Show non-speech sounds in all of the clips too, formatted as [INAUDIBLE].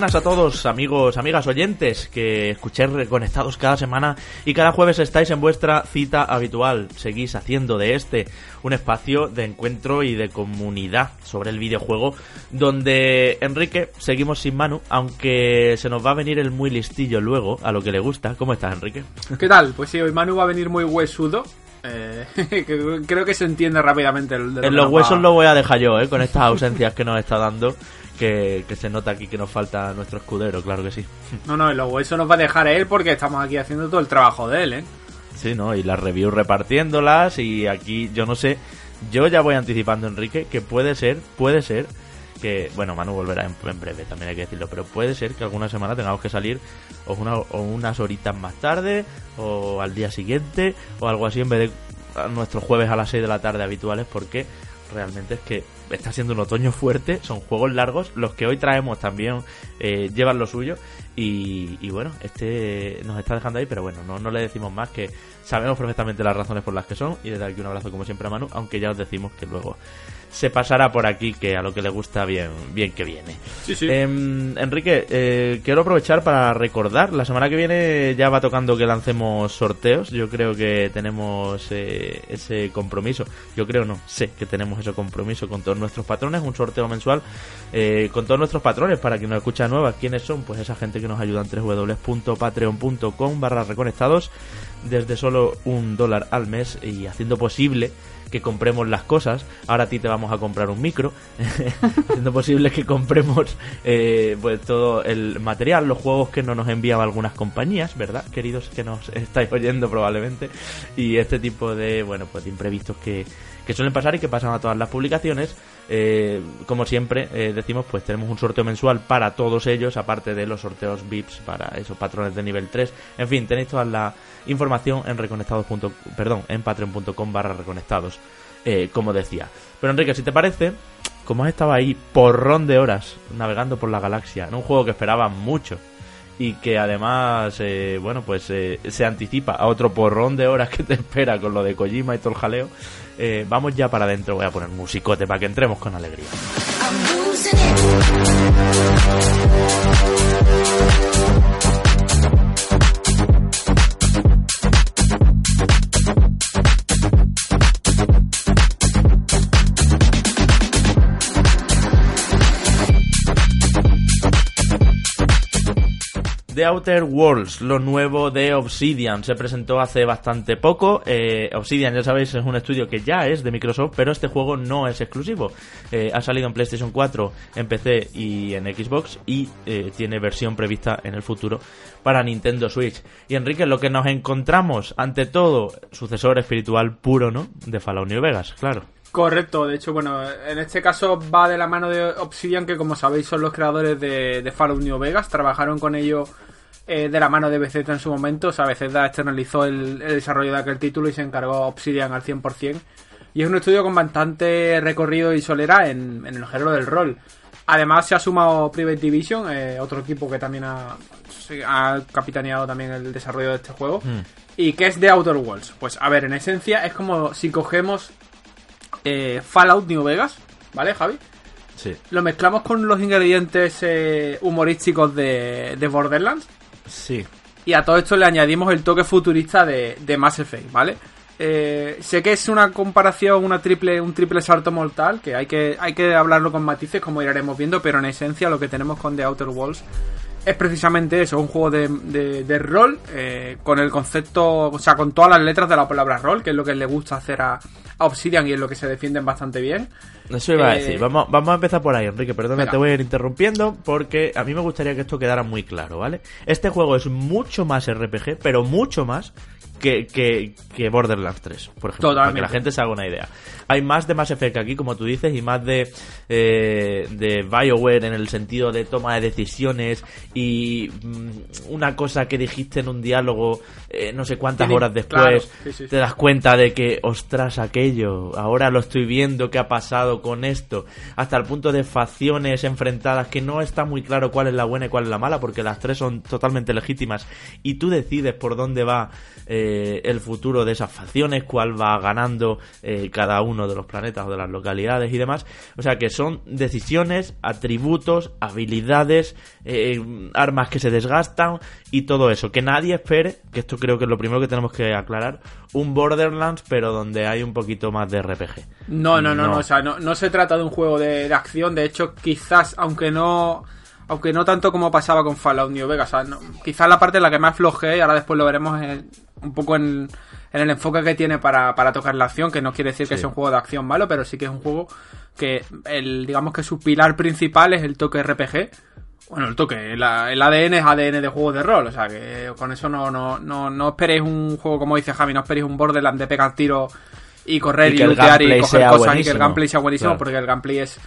Buenas a todos, amigos, amigas oyentes, que escucháis reconectados cada semana y cada jueves estáis en vuestra cita habitual. Seguís haciendo de este un espacio de encuentro y de comunidad sobre el videojuego, donde Enrique seguimos sin Manu, aunque se nos va a venir el muy listillo luego, a lo que le gusta. ¿Cómo estás, Enrique? ¿Qué tal? Pues sí, hoy Manu va a venir muy huesudo. Eh, [LAUGHS] creo que se entiende rápidamente. El, en los huesos lo voy a dejar yo, ¿eh? con estas ausencias que nos está dando que, se nota aquí que nos falta nuestro escudero, claro que sí. [LAUGHS] No, no, y luego eso nos va a dejar él porque estamos aquí haciendo todo el trabajo de él, ¿eh? Sí, ¿no? Y las reviews repartiéndolas y aquí, yo no sé, yo ya voy anticipando, Enrique, que puede ser, puede ser que, bueno, Manu volverá en, breve, también hay que decirlo, pero puede ser que alguna semana tengamos que salir o, una, o unas horitas más tarde o al día siguiente o algo así en vez de nuestros jueves a las 6 de la tarde habituales porque realmente es que está siendo un otoño fuerte, son juegos largos, los que hoy traemos también eh, llevan lo suyo y, bueno, este nos está dejando ahí, pero bueno, no, no le decimos más que sabemos perfectamente las razones por las que son y desde aquí un abrazo como siempre a Manu, aunque ya os decimos que luego se pasará por aquí, que a lo que le gusta bien, bien que viene. Sí, sí. Em, Enrique, eh, quiero aprovechar para recordar, la semana que viene ya va tocando que lancemos sorteos, yo creo que tenemos eh, ese compromiso, yo creo no, sé que tenemos ese compromiso con todos nuestros patrones, un sorteo mensual eh, con todos nuestros patrones, para quien nos escucha nueva, ¿quiénes son? Pues esa gente que nos ayuda en www.patreon.com barra reconectados desde solo un dólar al mes y haciendo posible que compremos las cosas. Ahora a ti te vamos a comprar un micro, [LAUGHS] haciendo posible que compremos eh, pues todo el material, los juegos que no nos envían algunas compañías, ¿verdad? Queridos que nos [LAUGHS] estáis oyendo probablemente, y este tipo de, bueno, pues de imprevistos que, que suelen pasar y que pasan a todas las publicaciones. Eh, como siempre eh, decimos, pues tenemos un sorteo mensual para todos ellos, aparte de los sorteos VIPs para esos patrones de nivel 3. En fin, tenéis toda la información en reconectados. perdón, en patreon.com barra reconectados, eh, como decía. Pero Enrique, si te parece, como has estado ahí porrón de horas navegando por la galaxia, en un juego que esperaba mucho y que además, bueno, pues se anticipa a otro porrón de horas que te espera con lo de Kojima y todo el jaleo, eh, vamos ya para adentro, voy a poner musicote para que entremos con alegría. The Outer Worlds, lo nuevo de Obsidian, se presentó hace bastante poco. Eh, Obsidian, ya sabéis, es un estudio que ya es de Microsoft, pero este juego no es exclusivo. Eh, ha salido en PlayStation 4, en PC y en Xbox y eh, tiene versión prevista en el futuro para Nintendo Switch. Y Enrique, lo que nos encontramos, ante todo, sucesor espiritual puro, ¿no? De Fallout New Vegas, claro. Correcto, de hecho, bueno, en este caso va de la mano de Obsidian, que como sabéis son los creadores de, de Fallout New Vegas, trabajaron con ellos eh, de la mano de Bethesda en su momento, o sea, Bethesda externalizó el, desarrollo de aquel título y se encargó Obsidian al 100%, y es un estudio con bastante recorrido y solera en, el género del rol. Además se ha sumado Private Division, eh, otro equipo que también ha, ha, capitaneado también el desarrollo de este juego. Hmm. ¿Y qué es The Outer Worlds? Pues a ver, en esencia es como si cogemos eh, Fallout New Vegas, ¿vale, Javi? Sí. Lo mezclamos con los ingredientes eh, humorísticos de, Borderlands. Sí. Y a todo esto le añadimos el toque futurista de, de Mass Effect, ¿vale? Eh, sé que es una comparación, una triple, un triple salto mortal, que hay, que hay que hablarlo con matices, como iremos viendo, pero en esencia lo que tenemos con The Outer Worlds es precisamente eso, un juego de, de, rol eh, con el concepto, o sea, con todas las letras de la palabra rol, que es lo que le gusta hacer a, Obsidian y es lo que se defienden bastante bien. Eso iba a decir, eh, vamos, vamos a empezar por ahí, Enrique, perdona, te voy a ir interrumpiendo porque a mí me gustaría que esto quedara muy claro, ¿vale? Este juego es mucho más RPG, pero mucho más que, que, que Borderlands 3, por ejemplo. Para que la gente se haga una idea. Hay más de Mass Effect aquí, como tú dices, y más de, eh, de BioWare en el sentido de toma de decisiones y mm, una cosa que dijiste en un diálogo eh, no sé cuántas horas después te das cuenta de que, ostras, aquello, ahora lo estoy viendo, qué ha pasado con esto, hasta el punto de facciones enfrentadas que no está muy claro cuál es la buena y cuál es la mala, porque las tres son totalmente legítimas y tú decides por dónde va. Eh, el futuro de esas facciones, cuál va ganando eh, cada uno de los planetas o de las localidades y demás. O sea que son decisiones, atributos, habilidades, eh, armas que se desgastan y todo eso. Que nadie espere, que esto creo que es lo primero que tenemos que aclarar, un Borderlands pero donde hay un poquito más de RPG. No, no, no, no, o sea, no, no se trata de un juego de, de acción, de hecho quizás, aunque no aunque no tanto como pasaba con Fallout New Vegas. O sea, quizás la parte en la que más floje, y ahora después lo veremos un poco en, el enfoque que tiene para, tocar la acción, que no quiere decir que sea un juego de acción malo, pero sí que es un juego que, el digamos que su pilar principal es el toque RPG. Bueno, el toque, el, ADN es ADN de juegos de rol, o sea que con eso no, no, no, no esperéis un juego, como dice Javi, no esperéis un Borderland de pegar tiro y correr y, lootear y coger cosas y que el gameplay sea buenísimo, porque el gameplay es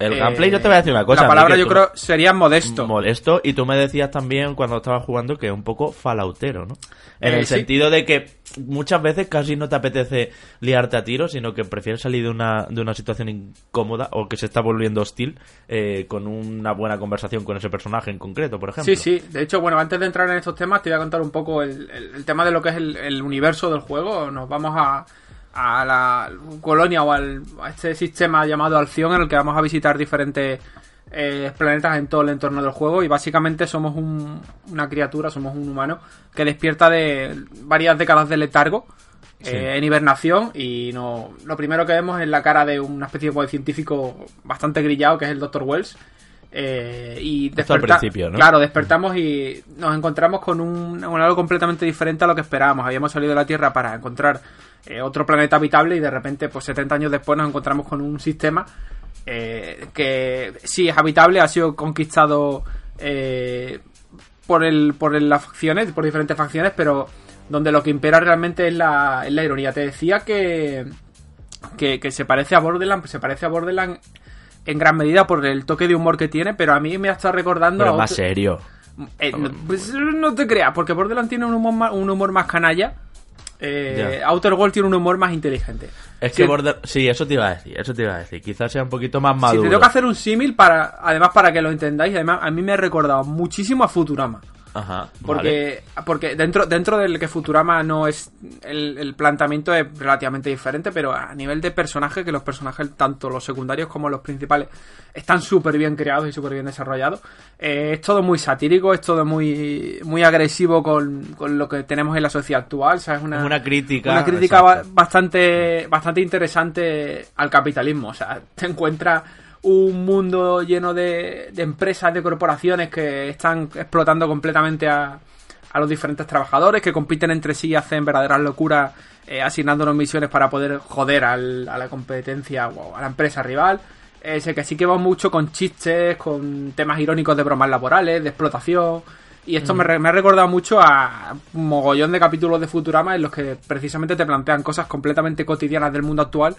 el gameplay, yo te voy a decir una cosa. La palabra yo creo sería modesto. Modesto, y tú me decías también cuando estabas jugando que es un poco falautero, ¿no? En el eh, sentido de que muchas veces casi no te apetece liarte a tiro, sino que prefieres salir de una, de una situación incómoda o que se está volviendo hostil eh, con una buena conversación con ese personaje en concreto, por ejemplo. Sí, sí. De hecho, bueno, antes de entrar en estos temas, te voy a contar un poco el, el tema de lo que es el, el universo del juego. Nos vamos a a la colonia o al, a este sistema llamado Alción en el que vamos a visitar diferentes eh, planetas en todo el entorno del juego y básicamente somos una criatura, somos un humano que despierta de varias décadas de letargo eh, en hibernación y no, lo primero que vemos es la cara de una especie de científico bastante grillado que es el Dr. Wells eh, y despertamos Claro, despertamos y nos encontramos con un, algo completamente diferente a lo que esperábamos. Habíamos salido de la Tierra para encontrar eh, otro planeta habitable y de repente, pues 70 años después nos encontramos con un sistema eh, que sí es habitable, ha sido conquistado por, el, por las facciones, por diferentes facciones, pero donde lo que impera realmente es la, es la ironía. Te decía que, que, que se parece a Borderlands, se parece a Borderlands en gran medida por el toque de humor que tiene, pero a mí me ha estado recordando... Pero más serio. Eh, no, pues, no te creas, porque Borderlands tiene un humor más, un humor más canalla. Eh, Outer World tiene un humor más inteligente. Es que Border... Sí, eso te iba a decir, eso te iba a decir. Quizás sea un poquito más maduro. Si tengo que hacer un símil para, además para que lo entendáis, además a mí me ha recordado muchísimo a Futurama. Ajá. Porque, porque dentro, dentro del que Futurama no es. El, planteamiento es relativamente diferente, pero a nivel de personaje, que los personajes, tanto los secundarios como los principales, están súper bien creados y súper bien desarrollados. Eh, es todo muy satírico, es todo muy, muy agresivo con, lo que tenemos en la sociedad actual. O es una, crítica. Una crítica bastante, bastante interesante al capitalismo. O sea, te encuentras un mundo lleno de, empresas, de corporaciones que están explotando completamente a, a, los diferentes trabajadores, que compiten entre sí y hacen verdaderas locuras eh, asignándonos misiones para poder joder al, a la competencia o a la empresa rival. Ese que sí que va mucho con chistes, con temas irónicos de bromas laborales, de explotación. Y esto me, me, ha recordado mucho a un mogollón de capítulos de Futurama en los que precisamente te plantean cosas completamente cotidianas del mundo actual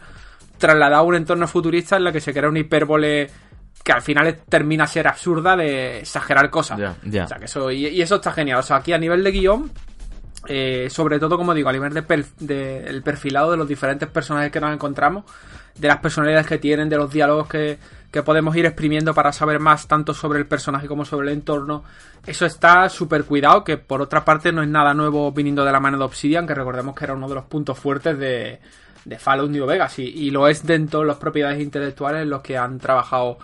trasladado a un entorno futurista en la que se crea una hipérbole que al final termina a ser absurda de exagerar cosas. O sea, que eso, y, eso está genial. O sea, aquí a nivel de guion, eh, sobre todo, como digo, a nivel del de, perfilado de los diferentes personajes que nos encontramos, de las personalidades que tienen, de los diálogos que, que podemos ir exprimiendo para saber más tanto sobre el personaje como sobre el entorno. Eso está súper cuidado, que por otra parte no es nada nuevo viniendo de la mano de Obsidian, que recordemos que era uno de los puntos fuertes de, de Fallout New Vegas y, lo es dentro de las propiedades intelectuales en los que han trabajado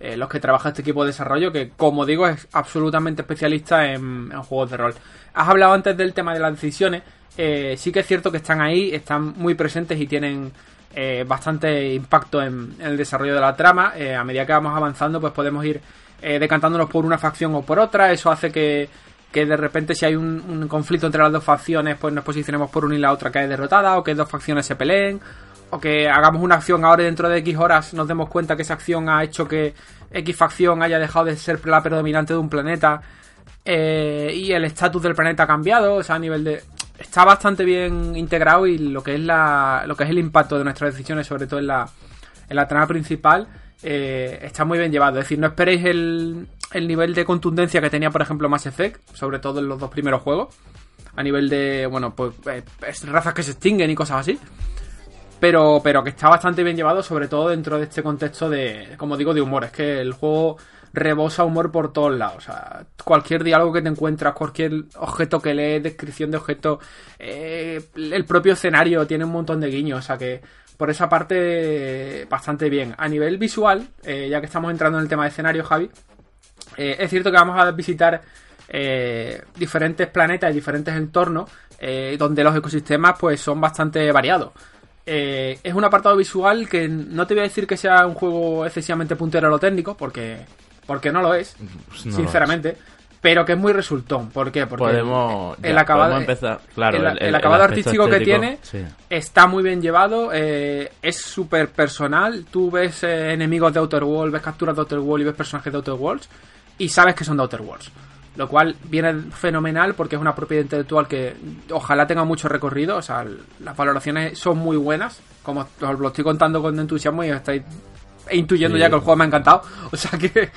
eh, los que trabaja este equipo de desarrollo que como digo es absolutamente especialista en, juegos de rol. Has hablado antes del tema de las decisiones eh, sí que es cierto que están ahí están muy presentes y tienen eh, bastante impacto en, en, el desarrollo de la trama. A medida que vamos avanzando pues podemos ir decantándonos por una facción o por otra. Eso hace que que de repente si hay un, conflicto entre las dos facciones, pues nos posicionemos por una y la otra es derrotada, o que dos facciones se peleen, o que hagamos una acción ahora y dentro de X horas nos demos cuenta que esa acción ha hecho que X facción haya dejado de ser la predominante de un planeta eh, y el estatus del planeta ha cambiado, o sea, a nivel de... Está bastante bien integrado y lo que es la, lo que es el impacto de nuestras decisiones, sobre todo en la, en la trama principal, eh, está muy bien llevado. Es decir, no esperéis el, el nivel de contundencia que tenía, por ejemplo, Mass Effect, sobre todo en los dos primeros juegos. A nivel de, bueno, pues eh, razas que se extinguen y cosas así. Pero, pero que está bastante bien llevado, sobre todo dentro de este contexto de, como digo, de humor. Es que el juego rebosa humor por todos lados. O sea, cualquier diálogo que te encuentras, cualquier objeto que lees, descripción de objeto, eh, el propio escenario tiene un montón de guiños. O sea que por esa parte bastante bien. A nivel visual, eh, ya que estamos entrando en el tema de escenario, Javi, eh, es cierto que vamos a visitar eh, diferentes planetas y diferentes entornos donde los ecosistemas pues son bastante variados. es un apartado visual que no te voy a decir que sea un juego excesivamente puntero a lo técnico, porque, porque no lo es, pues sinceramente pero que es muy resultón. ¿Por qué? Porque podemos, el, acabado, empezar. Claro, el, acabado artístico que tiene está muy bien llevado, eh, es súper personal. Tú ves eh, enemigos de Outer Worlds, ves capturas de Outer Worlds y ves personajes de Outer Worlds y sabes que son de Outer Worlds. Lo cual viene fenomenal porque es una propiedad intelectual que ojalá tenga mucho recorrido. O sea, las valoraciones son muy buenas. Como os lo estoy contando con entusiasmo y estáis intuyendo ya que el juego me ha encantado. [LAUGHS] O sea que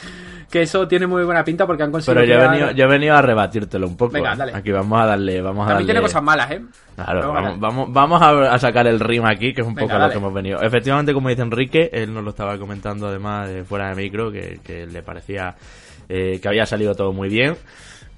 que eso tiene muy buena pinta porque han conseguido. Pero yo he, venido, yo he venido a rebatírtelo un poco. Venga, ¿eh? dale. Aquí vamos a darle. Vamos a También tiene cosas malas, ¿eh? Claro, vamos, vamos, a, sacar el rim aquí, que es un poco lo que hemos venido. Efectivamente, como dice Enrique, él nos lo estaba comentando además de fuera de micro, que, le parecía eh, que había salido todo muy bien.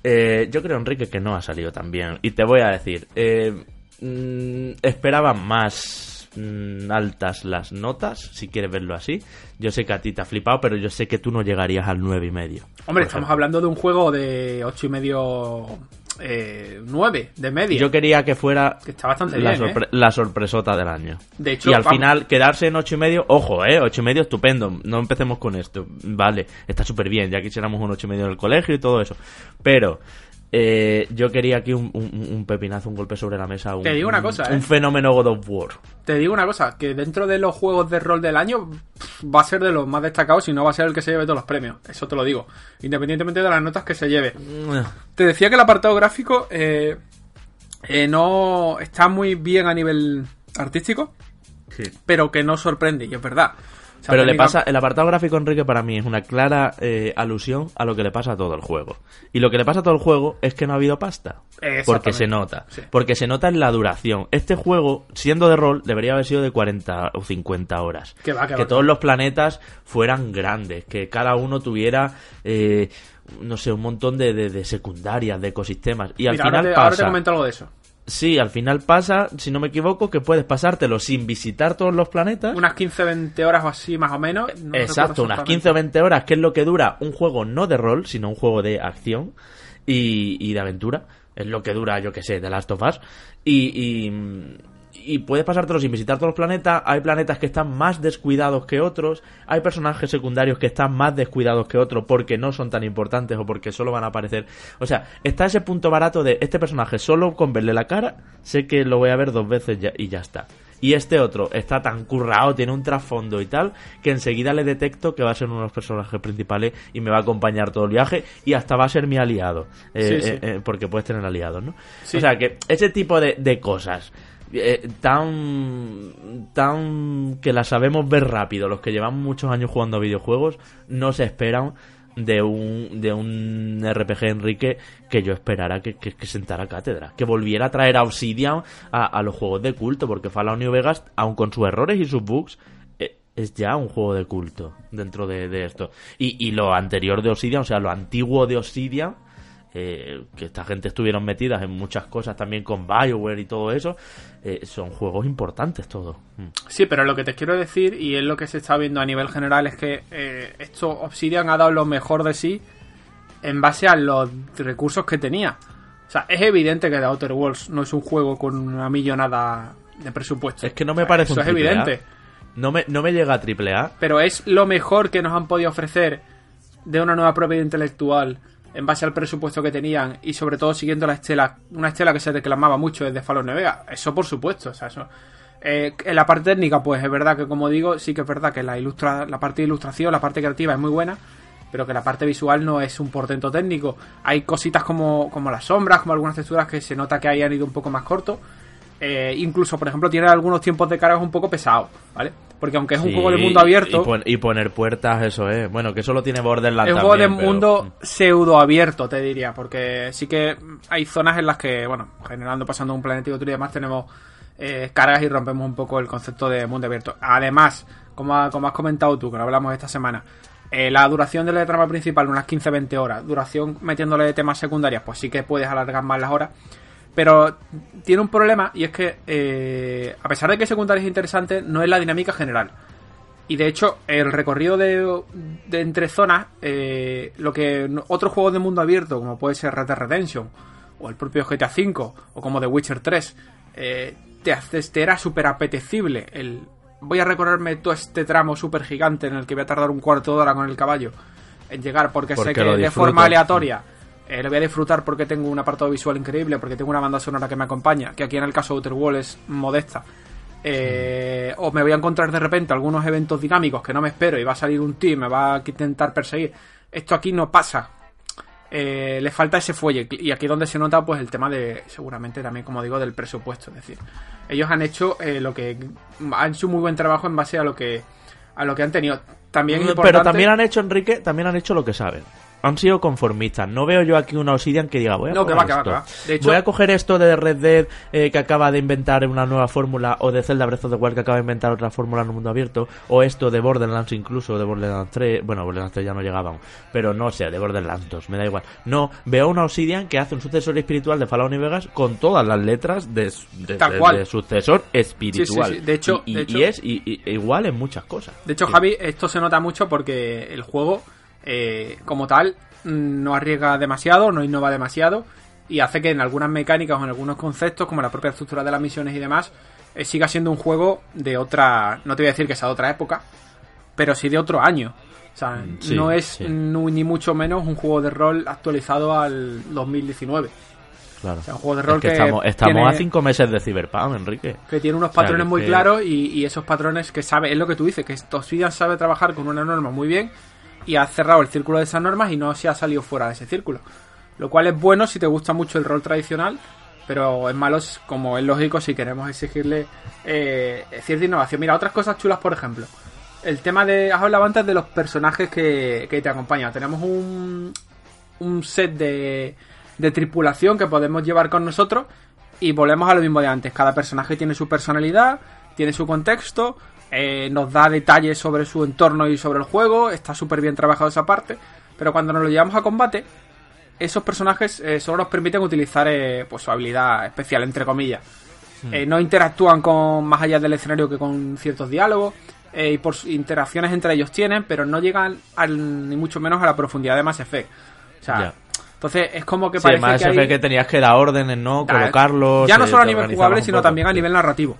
Eh, yo creo, Enrique, que no ha salido tan bien. Y te voy a decir, eh, mm, esperaba más Mm, altas las notas, si quieres verlo así. Yo sé que a ti te ha flipado, pero yo sé que tú no llegarías al 9 y medio. Hombre, estamos hablando de un juego de 8 y medio... Eh, 9 de media. Yo quería que fuera está bastante la, bien, ¿eh? la, sorpresota del año. De hecho, y al final quedarse en 8 y medio, ojo, eh, 8 y medio estupendo. No empecemos con esto. Vale, está súper bien. Ya quisiéramos un 8 y medio en el colegio y todo eso. Pero eh, yo quería aquí un, pepinazo, un golpe sobre la mesa. Un, Te digo una cosa, un, ¿eh? fenómeno God of War. Te digo una cosa, que dentro de los juegos de rol del año va a ser de los más destacados y no va a ser el que se lleve todos los premios. Eso te lo digo. Independientemente de las notas que se lleve. Mm. te decía que el apartado gráfico eh, no está muy bien a nivel artístico, pero que no sorprende, y es verdad. Pero le pasa, el apartado gráfico, Enrique, para mí es una clara eh, alusión a lo que le pasa a todo el juego. Y lo que le pasa a todo el juego es que no ha habido pasta. Porque se nota. Porque se nota en la duración. Este juego, siendo de rol, debería haber sido de 40 o 50 horas. Que, todos los planetas fueran grandes. Que cada uno tuviera... Eh, no sé, un montón de, secundarias, de ecosistemas. Y al final ahora te comento algo de eso. Sí, al final pasa, si no me equivoco, que puedes pasártelo sin visitar todos los planetas. Unas 15-20 horas o así, más o menos. Exacto, unas 15 o 20 horas, que es lo que dura un juego no de rol, sino un juego de acción y, y de aventura. Es lo que dura, yo que sé, The Last of Us. y, y puedes pasártelo sin visitar todos los planetas. Hay planetas que están más descuidados que otros. Hay personajes secundarios que están más descuidados que otros porque no son tan importantes o porque solo van a aparecer. O sea, está ese punto barato de este personaje solo con verle la cara, sé que lo voy a ver dos veces y ya está. Y este otro está tan currado, tiene un trasfondo y tal, que enseguida le detecto que va a ser uno de los personajes principales y me va a acompañar todo el viaje y hasta va a ser mi aliado. Eh, eh, eh, porque puedes tener aliados, ¿no? O sea que ese tipo de, de cosas eh, tan tan que la sabemos ver rápido los que llevan muchos años jugando a videojuegos no se esperan de un, de un RPG Enrique que yo esperara que, que, sentara cátedra, que volviera a traer a Obsidian a, los juegos de culto, porque Fallout New Vegas, aun con sus errores y sus bugs, eh, es ya un juego de culto dentro de, de esto. Y, y, lo anterior de Obsidian, o sea, lo antiguo de Obsidian, eh, que esta gente estuvieron metidas en muchas cosas también con Bioware y todo eso, eh, son juegos importantes todos. Mm. Sí, pero lo que te quiero decir, y es lo que se está viendo a nivel general, es que eh, esto Obsidian ha dado lo mejor de sí en base a los recursos que tenía. O sea, es evidente que The Outer Worlds no es un juego con una millonada de presupuesto. Es que no me parece Eso es evidente. No me, no me llega a triple A. Pero es lo mejor que nos han podido ofrecer de una nueva propiedad intelectual en base al presupuesto que tenían y sobre todo siguiendo la estela, una estela que se reclamaba mucho desde Fallout Nevega. Eso por supuesto, o sea, eso... Eh, en la parte técnica, pues es verdad que como digo, sí que es verdad que la, ilustra, la parte de ilustración, la parte creativa es muy buena, pero que la parte visual no es un portento técnico. Hay cositas como, como las sombras, como algunas texturas que se nota que hayan ido un poco más corto. Eh, incluso, por ejemplo, tiene algunos tiempos de carga un poco pesados, ¿vale? Porque aunque es un juego de mundo abierto. Y, poner puertas, eso es. Bueno, que solo tiene Borderlands. Es un juego de mundo pseudo abierto, te diría. Porque sí que hay zonas en las que, bueno, generando, pasando un planeta y otro y demás, tenemos eh, cargas y rompemos un poco el concepto de mundo abierto. Además, como, como has comentado tú, que lo hablamos esta semana, Eh, la duración de la trama principal, unas 15-20 horas. Duración metiéndole temas secundarias, pues sí que puedes alargar más las horas. Pero tiene un problema y es que, eh, a pesar de que secundaria es interesante, no es la dinámica general. Y de hecho, el recorrido de, de entre zonas, eh, lo que otros juegos de mundo abierto, como puede ser Red Dead Redemption, o el propio GTA V, o como The Witcher 3, eh, te, haces, te era súper apetecible el voy a recorrerme todo este tramo súper gigante en el que voy a tardar un cuarto de hora con el caballo en llegar porque, sé que de forma aleatoria eh, lo voy a disfrutar porque tengo un apartado visual increíble, porque tengo una banda sonora que me acompaña, que aquí en el caso de Outer Wall es modesta. Eh, o me voy a encontrar de repente algunos eventos dinámicos que no me espero y va a salir un team, me va a intentar perseguir. Esto aquí no pasa. Eh, le falta ese fuelle y aquí donde se nota pues el tema de seguramente también como digo del presupuesto es decir ellos han hecho eh, lo que han hecho un muy buen trabajo en base a lo que a lo que han tenido también pero también han hecho Enrique también han hecho lo que saben han sido conformistas. No veo yo aquí una Obsidian que diga, voy a, no, voy a coger esto de Red Dead eh, que acaba de inventar una nueva fórmula, o de Zelda Breath of the Wild que acaba de inventar otra fórmula en un mundo abierto, o esto de Borderlands incluso, de Borderlands 3, bueno, Borderlands 3 ya no llegaban, pero no sé, de Borderlands 2, me da igual. No, veo una Obsidian que hace un sucesor espiritual de Fallout New Vegas con todas las letras de, sucesor espiritual. De hecho, y, es igual en muchas cosas. De hecho, Javi, esto se nota mucho porque el juego eh, como tal, no arriesga demasiado, no innova demasiado y hace que en algunas mecánicas o en algunos conceptos, como la propia estructura de las misiones y demás, eh, siga siendo un juego de otra, no te voy a decir que sea de otra época, pero sí de otro año. O sea, mm, no es ni mucho menos un juego de rol actualizado al 2019. Claro. un juego de rol que, estamos, a cinco meses de Cyberpunk, Enrique. Que tiene unos patrones muy claros y, esos patrones que sabe, es lo que tú dices, que Obsidian sabe trabajar con una norma muy bien y ha cerrado el círculo de esas normas y no se ha salido fuera de ese círculo. Lo cual es bueno si te gusta mucho el rol tradicional, pero es malo como es lógico si queremos exigirle eh, cierta innovación. Mira, otras cosas chulas, por ejemplo. El tema de. Has hablado antes de los personajes que, que te acompañan. Tenemos un, un set de, de tripulación que podemos llevar con nosotros y volvemos a lo mismo de antes. Cada personaje tiene su personalidad, tiene su contexto, eh, nos da detalles sobre su entorno y sobre el juego, está súper bien trabajado esa parte, pero cuando nos lo llevamos a combate, esos personajes eh, solo nos permiten utilizar eh, pues, su habilidad especial, entre comillas. Hmm. no interactúan con más allá del escenario que con ciertos diálogos, y por interacciones entre ellos tienen, pero no llegan al, ni mucho menos a la profundidad de Mass Effect. O sea, entonces es como que parece Mass Effect que, tenías que dar órdenes, ¿no? Colocarlos. Ya no solo a nivel jugable, sino también a nivel narrativo.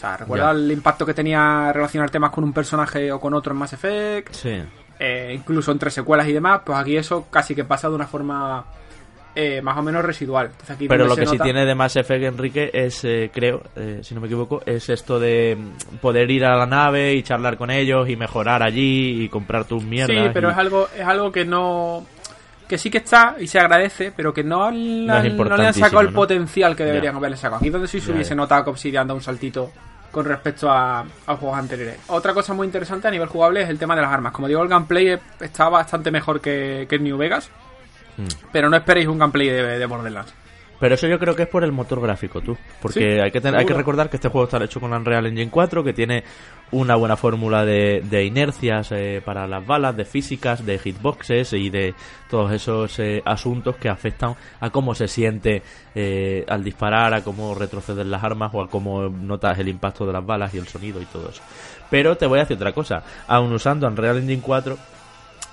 O sea, recuerda el impacto que tenía relacionar temas con un personaje o con otro en Mass Effect. Sí. Eh, incluso entre secuelas y demás, pues aquí eso casi que pasa de una forma eh, más o menos residual. Pero lo que sí tiene de Mass Effect, Enrique, es, eh, creo, si no me equivoco, es esto de mm, poder ir a la nave y charlar con ellos y mejorar allí y comprar tus mierdas. Sí, pero es algo es algo que no que sí que está y se agradece, pero que no, le han sacado el potencial que deberían haberle sacado. Aquí donde sí se hubiese notado que Obsidian da un saltito con respecto a, juegos anteriores. Otra cosa muy interesante a nivel jugable es el tema de las armas. Como digo, el gameplay está bastante mejor que, que New Vegas, mm. pero no esperéis un gameplay de, de Borderlands. Pero eso yo creo que es por el motor gráfico, tú. Porque hay, que hay que recordar que este juego está hecho con Unreal Engine 4, que tiene una buena fórmula de, inercias eh, para las balas, de físicas, de hitboxes y de todos esos eh, asuntos que afectan a cómo se siente eh, al disparar, a cómo retroceden las armas o a cómo notas el impacto de las balas y el sonido y todo eso. Pero te voy a decir otra cosa. Aún usando Unreal Engine 4,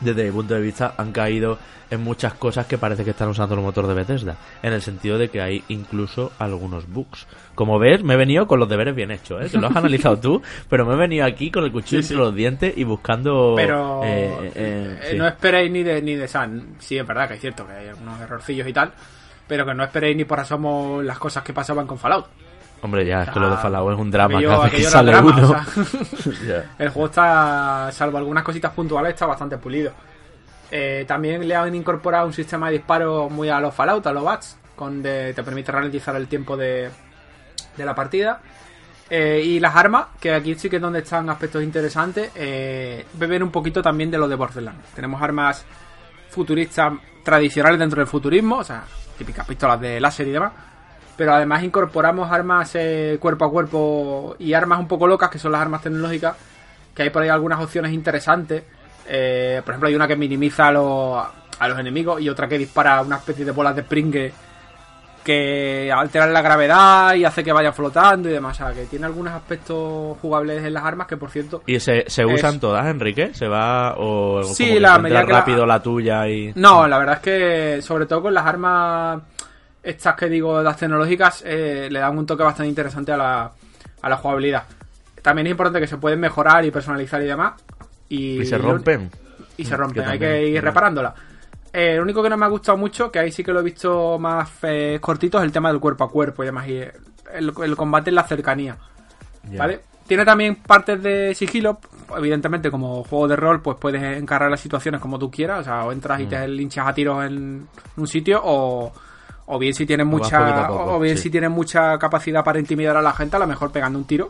desde mi punto de vista, han caído en muchas cosas que parece que están usando el motor de Bethesda, en el sentido de que hay incluso algunos bugs. Como ves, me he venido con los deberes bien hechos, ¿eh? que lo has analizado tú, pero me he venido aquí con el cuchillo entre los dientes y buscando... Pero eh, eh, eh, no esperéis ni de, ni de San. Sí, es verdad que es cierto que hay unos errorcillos y tal, pero que no esperéis ni por asomo las cosas que pasaban con Fallout. Hombre, ya, es que lo de Fallout es un drama cada que sale uno. [LAUGHS] [LAUGHS] El juego está, salvo algunas cositas puntuales, está bastante pulido. Eh, también le han incorporado un sistema de disparo muy a los Fallout, a los BATS, con te permite ralentizar el tiempo de, de la partida. Eh, y las armas, que aquí sí que es donde están aspectos interesantes, eh, un poquito también de lo de Borderlands. Tenemos armas futuristas tradicionales dentro del futurismo, o sea, típicas pistolas de láser y demás. Pero además incorporamos armas eh, cuerpo a cuerpo y armas un poco locas, que son las armas tecnológicas, que hay por ahí algunas opciones interesantes Eh, por ejemplo, hay una que minimiza a los, a los enemigos y otra que dispara una especie de bolas de spring alteran la gravedad y hace que vaya flotando y demás. O sea, que tiene algunos aspectos jugables en las armas que, por cierto... ¿Y se, se usan es- todas, Enrique? ¿Se va o Sí, como que la medida que rápido la... tuya y...? No, la verdad es que sobre todo con las armas estas que digo, las tecnológicas, eh, le dan un toque bastante interesante a la, a la jugabilidad. También es importante que se pueden mejorar y personalizar y demás. Y, ¿Y se rompen? Y se rompen, Que hay que ir reparándola. Eh, lo único que no me ha gustado mucho, que ahí sí que lo he visto más eh, cortito, es el tema del cuerpo a cuerpo y demás. Y el, el combate en la cercanía. ¿Vale? Tiene también partes de sigilo. Evidentemente, como juego de rol, pues puedes encargar las situaciones como tú quieras. O sea, o entras y Mm. te linchas a tiros en un sitio, o, o bien si tienes O mucha. poco, o bien sí. si tienes mucha capacidad para intimidar a la gente, a lo mejor pegando un tiro.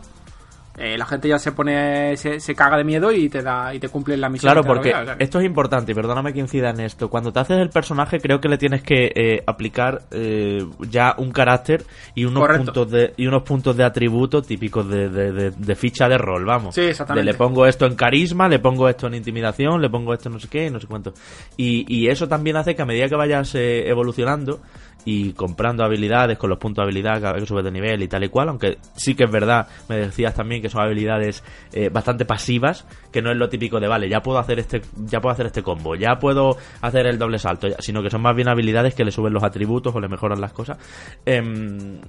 Eh, la gente ya se pone. Se, se caga de miedo y te da y te cumple la misión. Claro, porque o sea esto es importante y perdóname que incida en esto. Cuando te haces el personaje, creo que le tienes que eh, aplicar eh, ya un carácter y unos Correcto. puntos de y unos puntos de atributo típicos de, de- de- de ficha de rol, vamos. Sí, exactamente. De le pongo esto en carisma, le pongo esto en intimidación, le pongo esto en no sé qué, no sé cuánto. Y, y eso también hace que a medida que vayas eh, evolucionando y comprando habilidades con los puntos de habilidad cada vez que subes de nivel y tal y cual, aunque sí que es verdad, me decías también que son habilidades eh, bastante pasivas, que no es lo típico de vale, ya puedo hacer este, ya puedo hacer este combo, ya puedo hacer el doble salto, sino que son más bien habilidades que le suben los atributos o le mejoran las cosas. Em,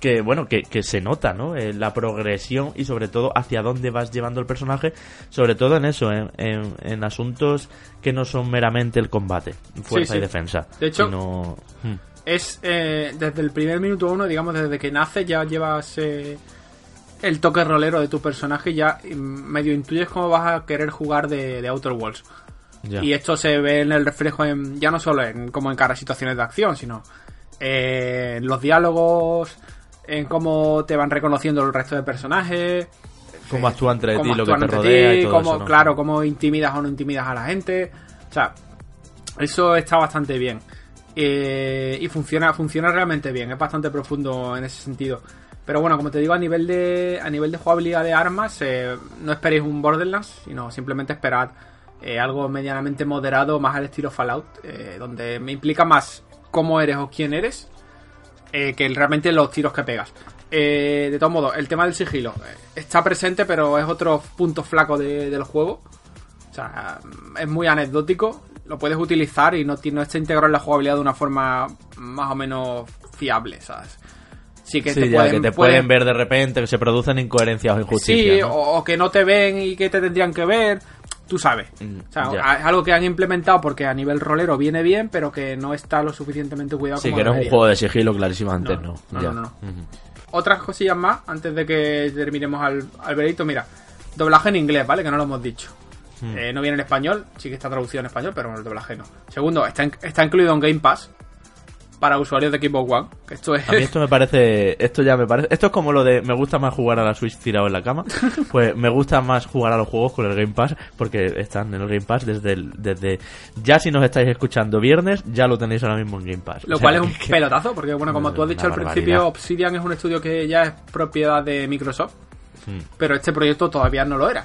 que bueno, que, que se nota, ¿no? Eh, la progresión y sobre todo hacia dónde vas llevando el personaje, sobre todo en eso, en, en- en asuntos que no son meramente el combate, fuerza sí. y defensa. De hecho- sino- Hmm. Es eh, desde el primer minuto uno, digamos, desde que nace ya llevas eh, el toque rolero de tu personaje, ya mm, medio intuyes cómo vas a querer jugar de, de Outer Worlds. Ya. Y esto se ve en el reflejo en, ya no solo en cómo encara situaciones de acción, sino eh, en los diálogos, en cómo te van reconociendo el resto de personajes. Cómo actúa entre ti, cómo lo que actúan te rodea ti, y todo cómo, eso, ¿no? Claro, cómo intimidas o no intimidas a la gente. O sea, eso está bastante bien. Eh, y funciona, funciona realmente bien, es bastante profundo en ese sentido. Pero bueno, como te digo, a nivel de, a nivel de jugabilidad de armas, eh, no esperéis un Borderlands, sino simplemente esperad eh, algo medianamente moderado, más al estilo Fallout, donde me implica más cómo eres o quién eres, que realmente los tiros que pegas. De todos modos, el tema del sigilo está presente, pero es otro punto flaco de- del juego. O sea, es muy anecdótico. Lo puedes utilizar y no, está integrado en la jugabilidad de una forma más o menos fiable, ¿sabes? Sí que Sí, te ya, pueden, que te pueden- pueden ver de repente, que se producen incoherencias o Sí, injusticias. ¿no? o, o que no te ven y que te tendrían que ver. Tú sabes. Mm, O sea, es algo que han implementado porque a nivel rolero viene bien, pero que no está lo suficientemente cuidado Sí, como que no es un juego de sigilo clarísimamente, No, no. no, Ya. no. Otras cosillas más antes de que terminemos al, al veredicto. Mira, doblaje en inglés, ¿vale? Que no lo hemos dicho. Hmm. Eh, no viene en español, sí que está traducido en español, pero el doblaje no. Segundo, está, está incluido en Game Pass para usuarios de Xbox One. Que esto es. A mí esto me parece, esto ya me parece, esto es como lo de me gusta más jugar a la Switch tirado en la cama, [LAUGHS] pues me gusta más jugar a los juegos con el Game Pass porque están en el Game Pass desde el, desde ya si nos estáis escuchando viernes ya lo tenéis ahora mismo en Game Pass. Lo O sea, cual es un [LAUGHS] que- pelotazo, porque bueno, como tú has dicho al barbaridad. principio, Obsidian es un estudio que ya es propiedad de Microsoft, Mm. pero este proyecto todavía no lo era.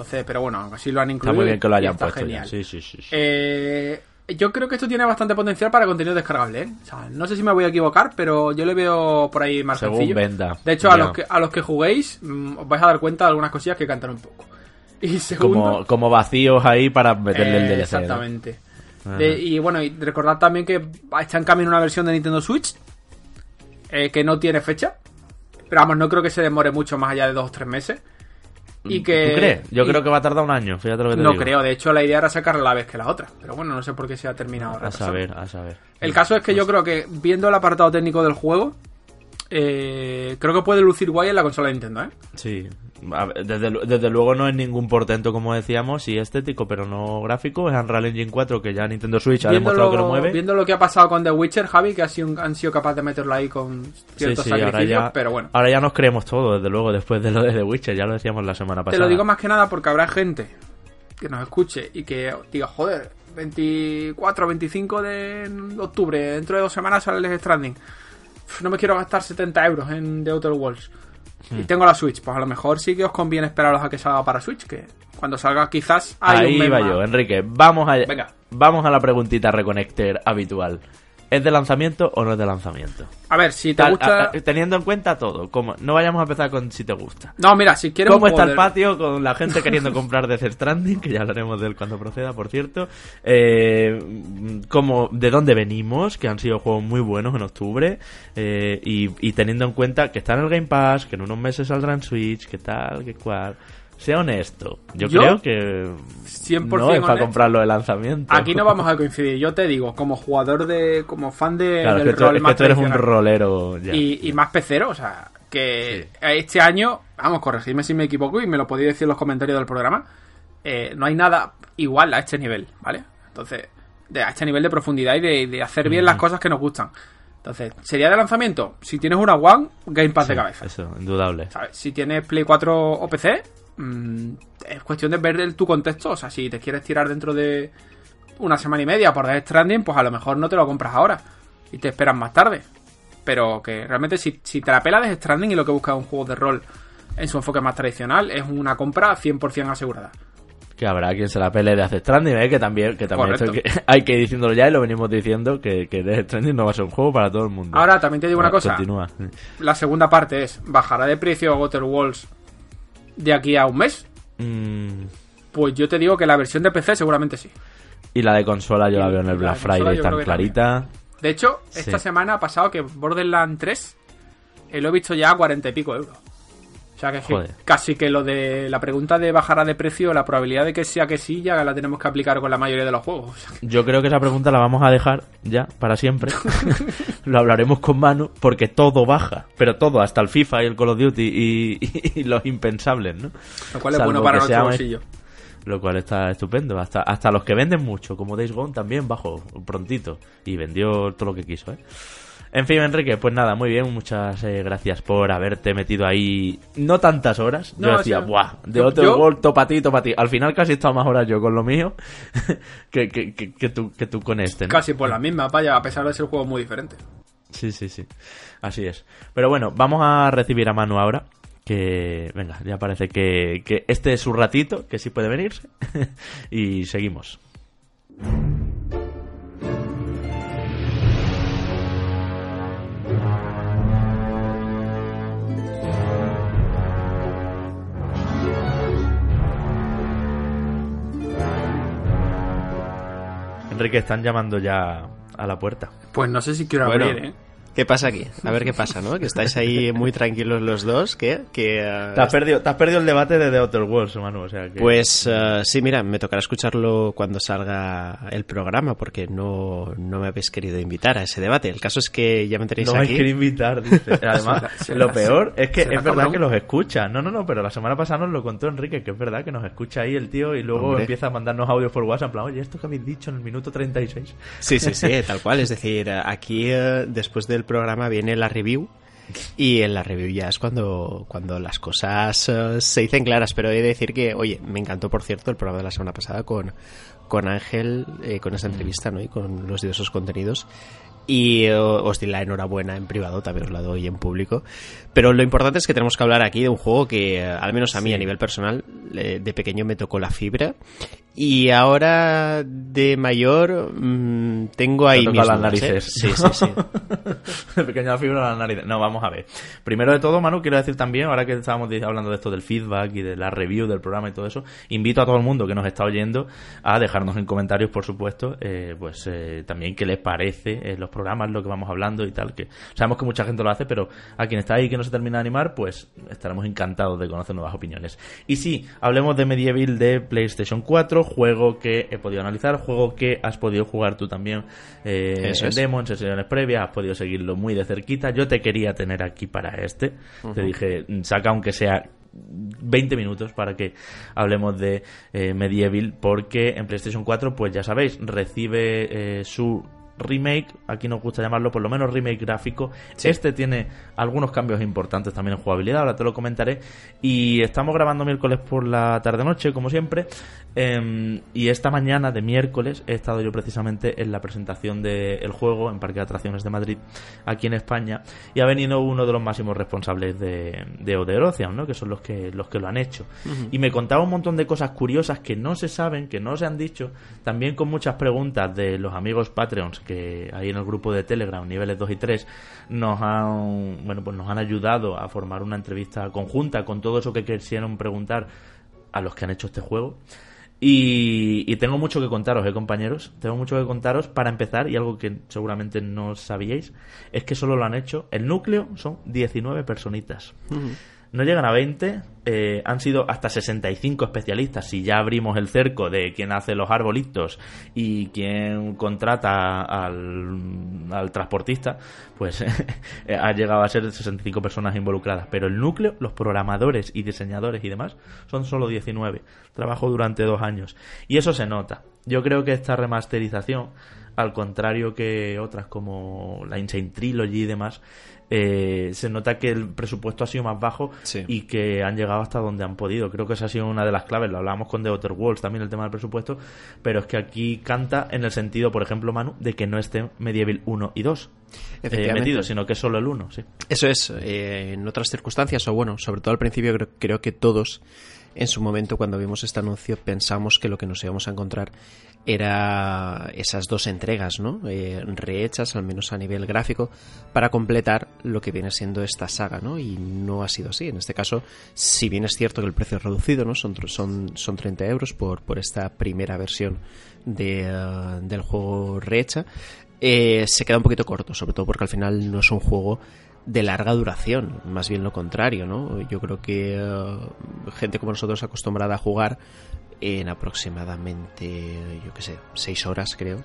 Entonces, pero bueno, así lo han incluido. Está muy bien que lo hayan está puesto genial. Sí, sí, sí. Eh, yo creo que esto tiene bastante potencial para contenido descargable. ¿eh? O sea, no sé si me voy a equivocar, pero yo le veo por ahí más Según sencillo. venda. De hecho, a los, que, a los que juguéis, mm, os vais a dar cuenta de algunas cosillas que cantan un poco. [LAUGHS] Y segundo, como, como vacíos ahí para meterle el DLC. Exactamente. De- y bueno, y recordad también que está en camino una versión de Nintendo Switch eh, que no tiene fecha. Pero vamos, no creo que se demore mucho más allá de dos o tres meses. Y que, ¿Tú crees? Yo y- creo que va a tardar un año, fíjate lo que te No digo. creo, de hecho la idea era sacarla a la vez que la otra. Pero bueno, no sé por qué se ha terminado. A retrasando. saber, a saber. El caso es que yo creo que viendo el apartado técnico del juego, eh, creo que puede lucir guay en la consola de Nintendo, ¿eh? Sí, desde, desde luego no es ningún portento como decíamos, sí estético, pero no gráfico. Es Unreal Engine 4 que ya Nintendo Switch ha Viendo demostrado que lo mueve. viendo lo que ha pasado con The Witcher, Javi, que ha sido- han sido capaces de meterlo ahí con Sí, ciertos sí, ahora sacrificios, ya, pero bueno. ahora ya nos creemos todo, desde luego, después de lo de The Witcher, ya lo decíamos la semana Te pasada. lo digo más que nada porque habrá gente que nos escuche y que diga, joder, 24 25 de octubre, dentro de dos semanas sale el Stranding. No me quiero gastar 70 euros en The Outer Worlds. y tengo la Switch, pues a lo mejor sí que os conviene esperaros a que salga para Switch, que cuando salga quizás hay Ahí un va yo, Enrique. Vamos a, Venga. vamos a la preguntita Reconnector habitual. ¿Es de lanzamiento o no es de lanzamiento? A ver, si te Tal- gusta... a- a- teniendo en cuenta todo, como no vayamos a empezar con si te gusta. No, mira, si quieres ¿Cómo está el patio con la gente [LAUGHS] queriendo comprar Death Stranding? Que ya hablaremos de él cuando proceda, por cierto. Eh, cómo- ¿De dónde venimos? Que han sido juegos muy buenos en octubre. eh, y, y teniendo en cuenta que está en el Game Pass, que en unos meses saldrá en Switch, que tal, que cual. Sea honesto. Yo, Yo, creo que 100% no es para comprarlo de lanzamiento. Aquí no vamos a coincidir. Yo te digo, como jugador de... Como fan de, Claro, es del tú, rol es que más tú eres un rolero ya. y, y más pecero, o sea, que este año, vamos, corregidme si me equivoco y me lo podéis decir en los comentarios del programa, eh, no hay nada igual a este nivel, ¿vale? Entonces, de, a este nivel de profundidad y de, de hacer bien las cosas que nos gustan. Entonces, ¿sería de lanzamiento? Si tienes una One, Game Pass de cabeza. Eso, indudable. ¿sabes? Si tienes Play 4 o PC, mm, es cuestión de ver el- tu contexto. O sea, si te quieres tirar dentro de una semana y media por Death Stranding, pues a lo mejor no te lo compras ahora y te esperas más tarde. Pero que realmente si, si te la pela Death Stranding y lo que buscas es un juego de rol en su enfoque más tradicional, es una compra 100% asegurada. Que habrá quien se la pele de Death Stranding, ¿eh? que también, que también que- [LAUGHS] hay que ir diciéndolo ya y lo venimos diciendo que, que Death Stranding no va a ser un juego para todo el mundo. Ahora, también te digo una cosa. Continúa. La segunda parte es, ¿bajará de precio Outer Walls de aquí a un mes? Mm, Pues yo te digo que la versión de PC seguramente sí. y la de consola yo la veo en el la Black Friday tan clarita. De hecho, Sí. esta semana ha pasado que Borderlands 3 eh, lo he visto ya a 40 y pico euros. O sea que, Joder. casi que lo de la pregunta de bajará de precio, la probabilidad de que sea que sí, ya la tenemos que aplicar con la mayoría de los juegos. O sea que- Yo creo que esa pregunta la vamos a dejar ya para siempre. [LAUGHS] lo hablaremos con mano porque todo baja, pero todo, hasta el FIFA y el Call of Duty y, y- y los impensables, ¿no? lo cual es Salvo bueno para nuestro bolsillo. Lo cual está estupendo. Hasta, hasta los que venden mucho, como Days Gone, también bajó prontito. Y vendió todo lo que quiso, ¿eh? En fin, Enrique, pues nada, muy bien. Muchas eh, gracias por haberte metido ahí no tantas horas. Yo decía, sí. buah, de otro gol, topa a ti, topa a ti. Al final casi he estado más horas yo con lo mío [LAUGHS] que, que, que, que tú, que tú con este, ¿no? Casi por la misma, vaya, a pesar de ser un juego muy diferente. Sí, sí, sí. Así es. Pero bueno, vamos a recibir a Manu ahora. Que, venga, ya parece que, que este es su ratito, que sí puede venirse. [LAUGHS] y seguimos. Enrique, están llamando ya a la puerta. Pues no sé si quiero Bueno. abrir, ¿eh? ¿Qué pasa aquí? A ver qué pasa, ¿no? Que estáis ahí muy tranquilos los dos, ¿qué? Que, eh, Te has perdido, te has perdido el debate de The Outer Worlds, Manu. O sea que... Pues eh, sí, mira, me tocará escucharlo cuando salga el programa porque no, no me habéis querido invitar a ese debate. El caso es que ya me tenéis No aquí. quiere invitar, dice. [LAUGHS] Además, lo peor es que es verdad que los escucha. No, no, no, pero la semana pasada nos lo contó Enrique, que es verdad que nos escucha ahí el tío y luego Hombre. empieza a mandarnos audios por WhatsApp en plan, oye, esto que habéis dicho en el minuto 36. Sí, sí, sí, [LAUGHS] tal cual. Es decir, aquí eh, después del programa viene la review y en la review ya es cuando, cuando las cosas eh, se dicen claras. Pero he de decir que, oye, me encantó, por cierto, el programa de la semana pasada con, con Ángel, eh, con esta entrevista ¿no? y con los diversos contenidos. Y eh, os di la enhorabuena en privado, también os la doy en público. Pero lo importante es que tenemos que hablar aquí de un juego que, eh, al menos a mí, a nivel personal, de pequeño me tocó la fibra. Y ahora, de mayor, mm, tengo ahí Te mis las ¿eh? narices. Sí, sí, sí. [LAUGHS] De pequeña fibra a las narices. No, vamos a ver. Primero de todo, Manu, quiero decir también, ahora que estábamos hablando de esto del feedback y de la review del programa y todo eso, invito a todo el mundo que nos está oyendo a dejarnos en comentarios, por supuesto, eh, pues eh, también qué les parece eh, los programas, lo que vamos hablando y tal. que Sabemos que mucha gente lo hace, pero a quien está ahí que no se termina de animar, pues estaremos encantados de conocer nuevas opiniones. Y sí, hablemos de Medieval de PlayStation 4, juego que he podido analizar, juego que has podido jugar tú también eh, en demo, en sesiones previas, has podido seguirlo muy de cerquita. Yo te quería tener aquí para este. Te dije, saca aunque sea 20 minutos para que hablemos de eh, Medieval, porque en PlayStation 4, pues ya sabéis, recibe eh, su remake, aquí nos gusta llamarlo por lo menos remake gráfico. Este tiene algunos cambios importantes también en jugabilidad, ahora te lo comentaré. Y estamos grabando miércoles por la tarde-noche, como siempre. Em, y esta mañana de miércoles he estado yo precisamente en la presentación del juego en Parque de Atracciones de Madrid, aquí en España. Y ha venido uno de los máximos responsables de, de Oder Ocean, ¿no? que son los que, los que lo han hecho. Y me contaba un montón de cosas curiosas que no se saben, que no se han dicho. También con muchas preguntas de los amigos Patreons que hay en el grupo de Telegram, niveles 2 y 3, nos han, bueno, pues nos han ayudado a formar una entrevista conjunta con todo eso que quisieron preguntar a los que han hecho este juego. Y, tengo mucho que contaros, ¿eh, compañeros? Tengo mucho que contaros para empezar, y algo que seguramente no sabíais, es que solo lo han hecho, el núcleo son 19 personitas no llegan a 20, eh, han sido hasta 65 especialistas. Si ya abrimos el cerco de quién hace los arbolitos y quién contrata al, transportista, pues [LAUGHS] ha llegado a ser 65 personas involucradas. Pero el núcleo, los programadores y diseñadores y demás, son solo 19. Trabajo durante dos años. Y eso se nota. Yo creo que esta remasterización, al contrario que otras como la Insane Trilogy y demás, eh, se nota que el presupuesto ha sido más bajo y que han llegado hasta donde han podido. Creo que esa ha sido una de las claves. Lo hablábamos con The Outer Worlds también el tema del presupuesto, pero es que aquí canta en el sentido, por ejemplo, Manu, de que no estén Medieval 1 y 2 eh, metidos, sino que solo el 1, sí. Eso es, eh, en otras circunstancias, o bueno, sobre todo al principio creo que todos en su momento cuando vimos este anuncio pensamos que lo que nos íbamos a encontrar era esas dos entregas, ¿no? Eh, rehechas, al menos a nivel gráfico, para completar lo que viene siendo esta saga, ¿no? Y no ha sido así. En este caso, si bien es cierto que el precio es reducido, ¿no? Son, son, son 30 euros por, por esta primera versión de, eh, del juego rehecha, eh, se queda un poquito corto, sobre todo porque al final no es un juego de larga duración, más bien lo contrario, ¿no? Yo creo que eh, gente como nosotros acostumbrada a jugar en aproximadamente, yo qué sé, seis horas creo, eh,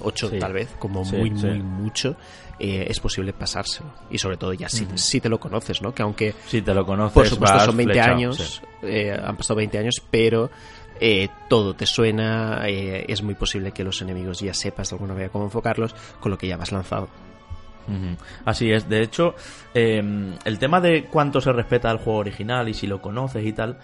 ocho tal vez, como muy, muy mucho, eh, es posible pasárselo. Y sobre todo ya si, si, te lo conoces, ¿no? Que aunque... Si te lo conoces, por supuesto son 20 años, han pasado 20 años, pero... todo te suena, es muy posible que los enemigos ya sepas de alguna manera cómo enfocarlos con lo que ya vas lanzado. Así es, de hecho, em, el tema de cuánto se respeta al juego original y si lo conoces y tal,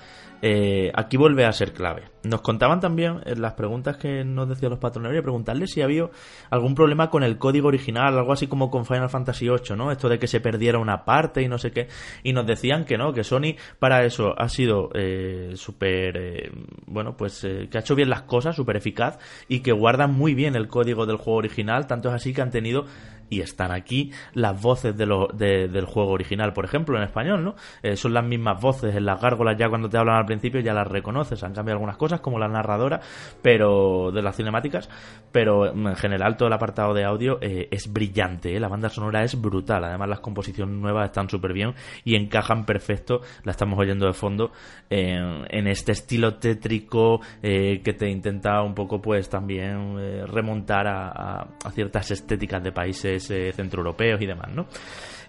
eh, aquí vuelve a ser clave. Nos contaban también en las preguntas que nos decían los patrones, preguntarles si había algún problema con el código original, algo así como con Final Fantasy VIII, ¿no? Esto de que se perdiera una parte y no sé qué. Y nos decían que no, que Sony para eso ha sido eh, súper, eh, bueno, pues que ha hecho bien las cosas, súper eficaz y que guardan muy bien el código del juego original, tanto es así que han tenido y están aquí las voces del juego original, por ejemplo, en español, ¿no? Eh, son las mismas voces en las gárgolas ya cuando te hablan al principio ya las reconoces, han cambiado algunas cosas como la narradora, pero de las cinemáticas, pero en general todo el apartado de audio eh, es brillante, ¿eh? la banda sonora es brutal, además las composiciones nuevas están súper bien y encajan perfecto, la estamos oyendo de fondo, en este estilo tétrico que te intenta un poco pues también remontar a ciertas estéticas de países eh, centroeuropeos y demás, ¿no?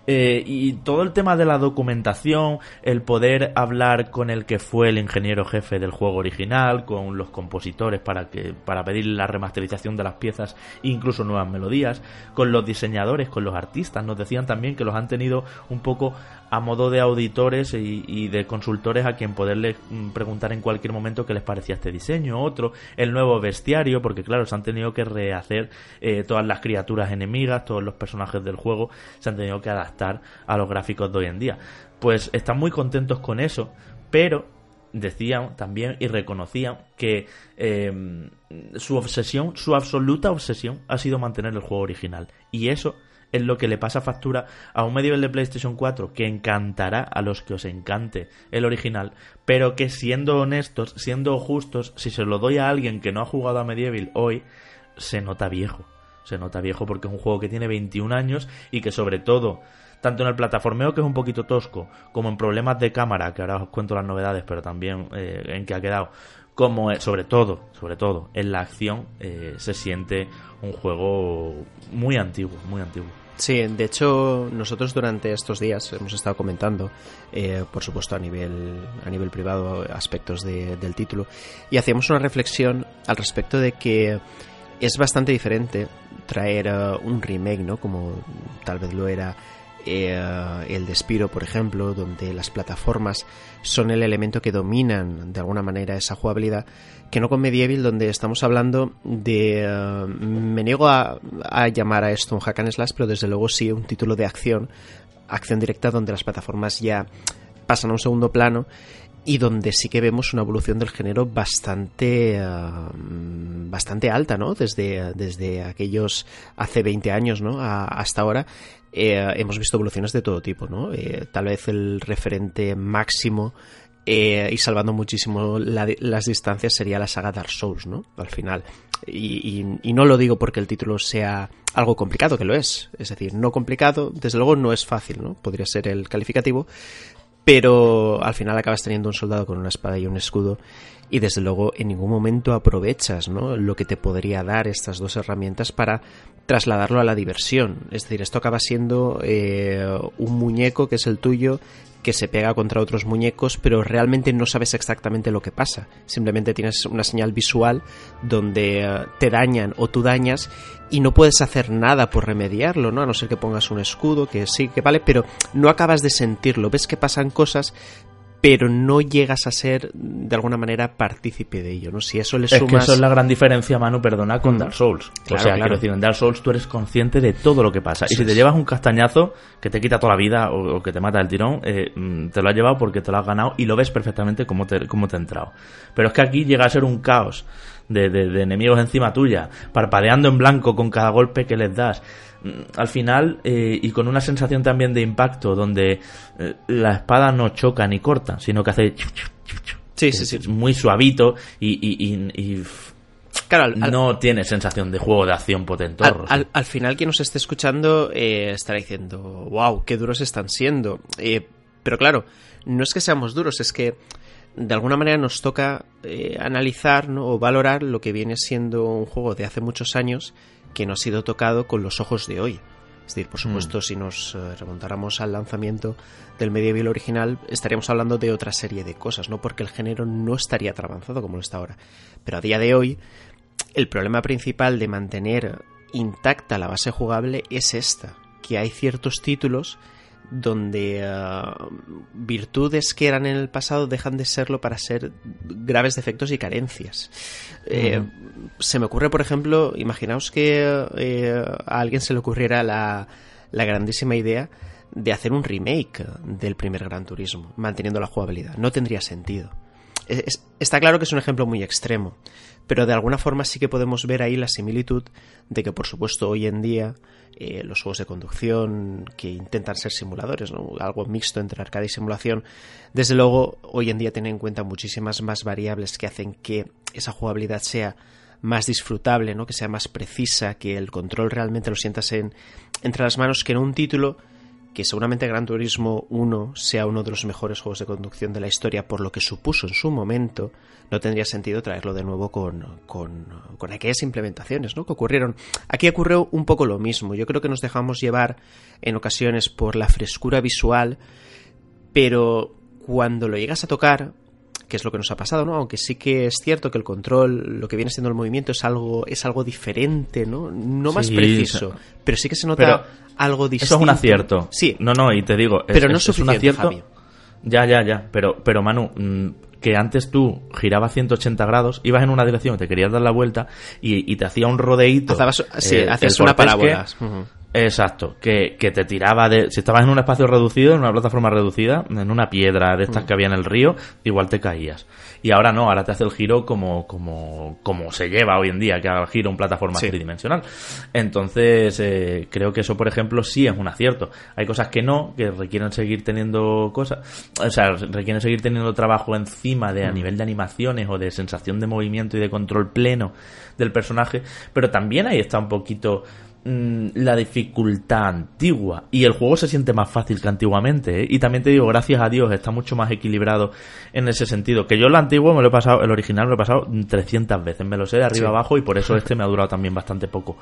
Eh, y todo el tema de la documentación, el poder hablar con el que fue el ingeniero jefe del juego original, con los compositores para que para pedir la remasterización de las piezas, incluso nuevas melodías, con los diseñadores, con los artistas, nos decían también que los han tenido un poco a modo de auditores y, de consultores a quien poderles mm, preguntar en cualquier momento qué les parecía este diseño, otro, el nuevo bestiario, porque claro, se han tenido que rehacer eh, todas las criaturas enemigas, todos los personajes del juego, se han tenido que adaptar a los gráficos de hoy en día. Pues están muy contentos con eso, pero decían también y reconocían que em, su obsesión, su absoluta obsesión ha sido mantener el juego original. Y eso es lo que le pasa factura a un medieval de PlayStation 4 que encantará a los que os encante el original, pero que siendo honestos, siendo justos, si se lo doy a alguien que no ha jugado a medieval hoy, se nota viejo. Se nota viejo porque es un juego que tiene 21 años y que sobre todo tanto en el plataformeo que es un poquito tosco, como en problemas de cámara, que ahora os cuento las novedades, pero también eh, en que ha quedado, como eh, sobre todo, sobre todo en la acción eh, se siente un juego muy antiguo, muy antiguo. Sí, de hecho nosotros durante estos días hemos estado comentando, por supuesto a nivel a nivel privado aspectos del título y hacíamos una reflexión al respecto de que es bastante diferente traer eh, un remake, ¿no? Como tal vez lo era eh, el Despiro, por ejemplo, donde las plataformas son el elemento que dominan de alguna manera esa jugabilidad, que no con Medieval, donde estamos hablando de... Eh, me niego a, llamar a esto un hack and slash, pero desde luego sí un título de acción, acción directa, donde las plataformas ya pasan a un segundo plano y donde sí que vemos una evolución del género bastante eh, bastante alta, ¿no? Desde, desde aquellos hace 20 años, ¿no? hasta ahora eh, hemos visto evoluciones de todo tipo, ¿no? Tal vez el referente máximo y salvando muchísimo las distancias sería la saga Dark Souls, ¿no? Al final. Y, y, no lo digo porque el título sea algo complicado, que lo es. Es decir, no complicado, desde luego no es fácil, ¿no? Podría ser el calificativo, pero al final acabas teniendo un soldado con una espada y un escudo y desde luego en ningún momento aprovechas ¿no? lo que te podría dar estas dos herramientas para trasladarlo a la diversión. Es decir, esto acaba siendo eh, un muñeco que es el tuyo que se pega contra otros muñecos, pero realmente no sabes exactamente lo que pasa. Simplemente tienes una señal visual donde eh, te dañan o tú dañas y no puedes hacer nada por remediarlo, ¿no? A no ser que pongas un escudo, que sí, que vale, pero no acabas de sentirlo. Ves que pasan cosas, pero no llegas a ser de alguna manera partícipe de ello, ¿no? Si eso le sumas... Es que eso es la gran diferencia, Manu, perdona, con mm. Dark Souls. o sea, quiero decir, en Dark Souls tú eres consciente de todo lo que pasa. y si te llevas un castañazo que te quita toda la vida o, que te mata el tirón, eh, mm, te lo has llevado porque te lo has ganado y lo ves perfectamente cómo te, cómo te ha entrado. Pero es que aquí llega a ser un caos de, de enemigos encima tuya, parpadeando en blanco con cada golpe que les das. Mm, al final eh, y con una sensación también de impacto donde eh, la espada no choca ni corta, sino que hace sí, sí, sí. muy suavito y, claro, no tiene sensación de juego de acción potente. Al, final quien nos esté escuchando eh, estará diciendo, wow, qué duros están siendo. pero claro, no es que seamos duros, es que de alguna manera nos toca analizar o valorar lo que viene siendo un juego de hace muchos años que no ha sido tocado con los ojos de hoy. Es decir, por supuesto, mm. si nos eh, remontáramos al lanzamiento del medieval original, estaríamos hablando de otra serie de cosas, ¿no? Porque el género no estaría tan avanzado como lo está ahora. Pero a día de hoy, el problema principal de mantener intacta la base jugable es esta, que hay ciertos títulos donde eh, virtudes que eran en el pasado dejan de serlo para ser graves defectos y carencias. Eh, se me ocurre, por ejemplo, imaginaos que eh, a alguien se le ocurriera la, la grandísima idea de hacer un remake del primer Gran Turismo, manteniendo la jugabilidad. No tendría sentido. Está claro que es un ejemplo muy extremo, pero de alguna forma sí que podemos ver ahí la similitud de que, por supuesto, hoy en día eh, los juegos de conducción que intentan ser simuladores, algo mixto entre arcade y simulación, desde luego hoy en día tienen en cuenta muchísimas más variables que hacen que esa jugabilidad sea más disfrutable, ¿no? que sea más precisa, que el control realmente lo sientas en, entre las manos que en un título que seguramente Gran Turismo 1 sea uno de los mejores juegos de conducción de la historia por lo que supuso en su momento, no tendría sentido traerlo de nuevo con, con, con aquellas implementaciones ¿no? que ocurrieron. Aquí ocurrió un poco lo mismo. Yo creo que nos dejamos llevar en ocasiones por la frescura visual, pero cuando lo llegas a tocar, que es lo que nos ha pasado, ¿no? Aunque sí que es cierto que el control, lo que viene siendo el movimiento es algo es algo diferente, ¿no? No más preciso, pero sí que se nota algo distinto. Eso es un acierto. Sí. No, no, y te digo, pero no es, un acierto. Ya, ya, ya, pero pero Manu, mm, que antes tú girabas 180 grados, ibas en una dirección, te querías dar la vuelta y, te hacía un rodeíto. sí, eh, hacías una parábola. Exacto, que, que, te tiraba de... Si estabas en un espacio reducido, en una plataforma reducida, en una piedra de estas mm. que había en el río, igual te caías. Y ahora no, ahora te hace el giro como, como, como se lleva hoy en día, que haga el giro en plataforma tridimensional. Entonces, eh, creo que eso, por ejemplo, sí es un acierto. Hay cosas que no, que requieren seguir teniendo cosas, o sea, requieren seguir teniendo trabajo encima de a mm. nivel de animaciones o de sensación de movimiento y de control pleno del personaje, pero también ahí está un poquito Mm, la dificultad antigua. Y el juego se siente más fácil que antiguamente ¿eh? y también te digo gracias a Dios está mucho más equilibrado en ese sentido. Que yo el antiguo me lo he pasado el original me lo he pasado 300 veces me lo sé de arriba abajo y por eso este me ha durado también bastante poco.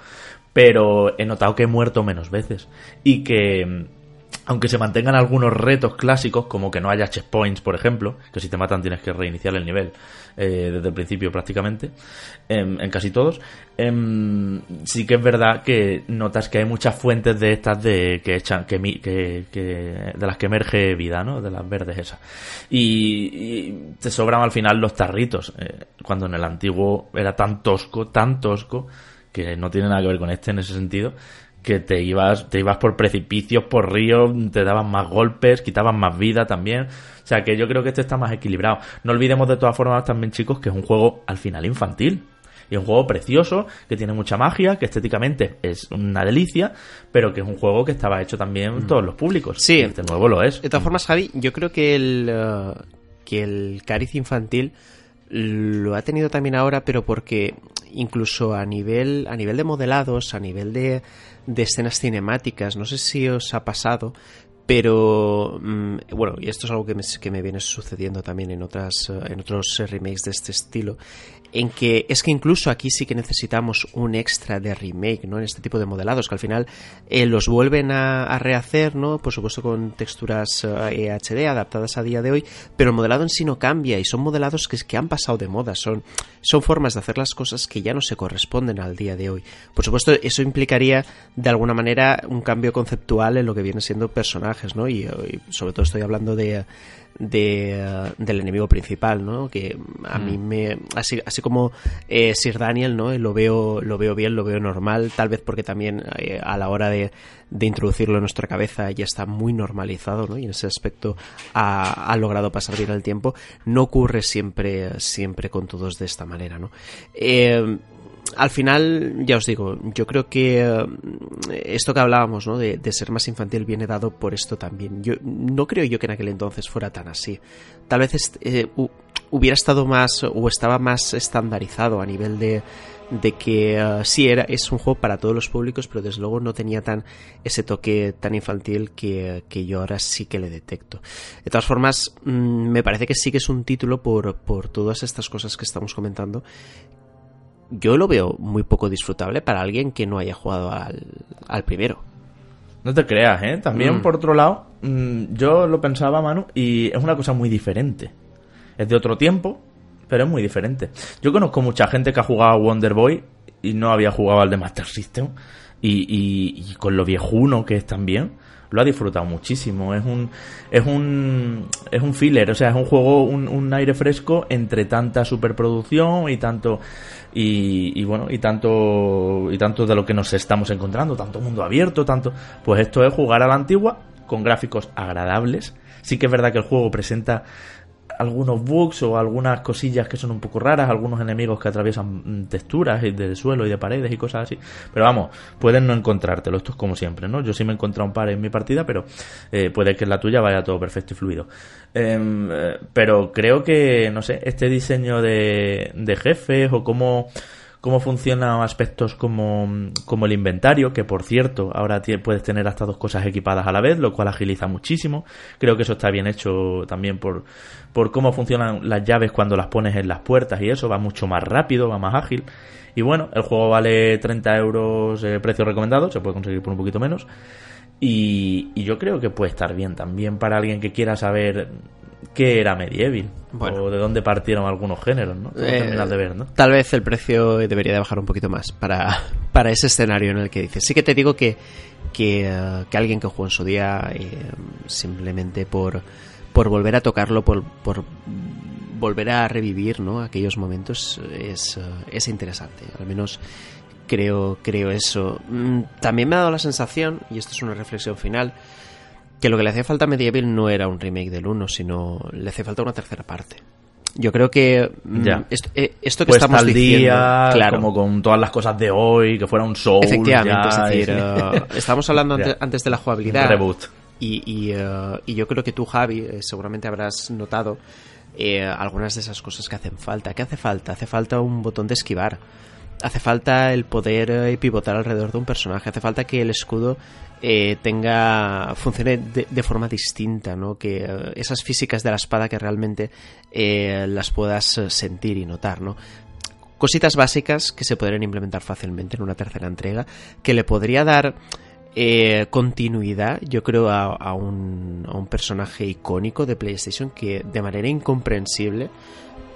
Pero he notado que he muerto menos veces y que aunque se mantengan algunos retos clásicos, como que no haya checkpoints, por ejemplo, que si te matan tienes que reiniciar el nivel eh, desde el principio prácticamente, em, en, casi todos, em, sí que es verdad que notas que hay muchas fuentes de estas de que echan, que, de las que emerge vida, ¿no? De las verdes esas. Y, te sobran al final los tarritos, eh, cuando en el antiguo era tan tosco, tan tosco, que no tiene nada que ver con este en ese sentido, que te ibas, te ibas por precipicios, por ríos, te daban más golpes, quitaban más vida también. O sea que yo creo que este está más equilibrado. No olvidemos de todas formas también, chicos, que es un juego al final infantil. Y es un juego precioso, que tiene mucha magia, que estéticamente es una delicia, pero que es un juego que estaba hecho también en mm. todos los públicos. Sí. Este nuevo lo es. De todas formas, Javi, yo creo que el, uh, que el cariz infantil lo ha tenido también ahora, pero porque incluso a nivel, a nivel de modelados, a nivel de, de escenas cinemáticas. No sé si os ha pasado, pero mm, bueno, y esto es algo que me, que me viene sucediendo también en otras en otros remakes de este estilo, en que es que incluso aquí sí que necesitamos un extra de remake, ¿no? En este tipo de modelados, que al final eh, los vuelven a, rehacer, ¿no? Por supuesto con texturas eh, HD adaptadas a día de hoy, pero el modelado en sí no cambia y son modelados que, que han pasado de moda, son, son formas de hacer las cosas que ya no se corresponden al día de hoy. Por supuesto, eso implicaría de alguna manera un cambio conceptual en lo que viene siendo personajes, ¿no? y sobre todo estoy hablando de de, del enemigo principal, ¿no? Que a mí mm. me así, así como eh, Sir Daniel, ¿no? Lo veo lo veo bien, lo veo normal, tal vez porque también eh, a la hora de, de, introducirlo en nuestra cabeza ya está muy normalizado, ¿no? Y en ese aspecto ha, ha, logrado pasar bien el tiempo. No ocurre siempre siempre con todos de esta manera, ¿no? Eh, al final, ya os digo, yo creo que eh, esto que hablábamos, ¿no? De, ser más infantil viene dado por esto también. Yo no creo yo que en aquel entonces fuera tan así. Tal vez eh, hubiera estado más o estaba más estandarizado a nivel de, de que eh, sí era es un juego para todos los públicos, pero desde luego no tenía tan ese toque tan infantil que, que yo ahora sí que le detecto. De todas formas, mm, me parece que sí que es un título por, por todas estas cosas que estamos comentando yo lo veo muy poco disfrutable para alguien que no haya jugado al, primero. No te creas, ¿eh? También, mm. por otro lado, mm, yo lo pensaba, Manu, y es una cosa muy diferente. Es de otro tiempo, pero es muy diferente. Yo conozco mucha gente que ha jugado a Wonder Boy y no había jugado al de Master System. Y, y con lo viejuno que es también, lo ha disfrutado muchísimo. Es un, es un, es un filler, o sea, es un juego, un, un aire fresco entre tanta superproducción y tanto, y, y, bueno, y tanto, y tanto de lo que nos estamos encontrando, tanto mundo abierto, tanto, pues esto es jugar a la antigua con gráficos agradables. Sí que es verdad que el juego presenta algunos bugs o algunas cosillas que son un poco raras, algunos enemigos que atraviesan mm, texturas de suelo y de paredes y cosas así. Pero vamos, pueden no encontrártelo, esto es como siempre, ¿no? Yo sí me he encontrado un par en mi partida, pero eh, puede que en la tuya vaya todo perfecto y fluido. Em, eh, pero creo que, no sé, este diseño de, de jefes o cómo cómo funcionan aspectos como, como el inventario, que por cierto, ahora puedes tener hasta dos cosas equipadas a la vez, lo cual agiliza muchísimo. Creo que eso está bien hecho también por, por cómo funcionan las llaves cuando las pones en las puertas y eso, va mucho más rápido, va más ágil. Y bueno, el juego vale 30 euros eh, precio recomendado, se puede conseguir por un poquito menos. Y, y, yo creo que puede estar bien también para alguien que quiera saber qué era Medieval o de dónde partieron algunos géneros, ¿no? Eh, de ver, ¿no? Tal vez el precio debería de bajar un poquito más para, [LAUGHS] para ese escenario en el que dices. Sí que te digo que, que, eh, alguien que jugó en su día eh, simplemente por, por volver a tocarlo, por, por volver a revivir ¿no? aquellos momentos es, es interesante. Al menos creo, creo eso. Mm, también me ha dado la sensación, y esto es una reflexión final, que lo que le hacía falta a Medieval no era un remake del 1, sino le hace falta una tercera parte. Yo creo que mm, Esto, eh, esto, que pues estamos diciendo, claro, como con todas las cosas de hoy, que fuera un show. Efectivamente, es decir, eh, estamos hablando [LAUGHS] antes, de la jugabilidad. Reboot. Y, eh, y, yo creo que tú, Javi, seguramente habrás notado algunas de esas cosas que hacen falta. ¿Qué hace falta? Hace falta un botón de esquivar. Hace falta el poder pivotar alrededor de un personaje. Hace falta que el escudo eh, tenga funcione de, forma distinta, ¿no? Que eh, esas físicas de la espada que realmente eh, las puedas sentir y notar, ¿no? Cositas básicas que se podrían implementar fácilmente en una tercera entrega, que le podría dar eh, continuidad, yo creo, a, un, a un personaje icónico de PlayStation que de manera incomprensible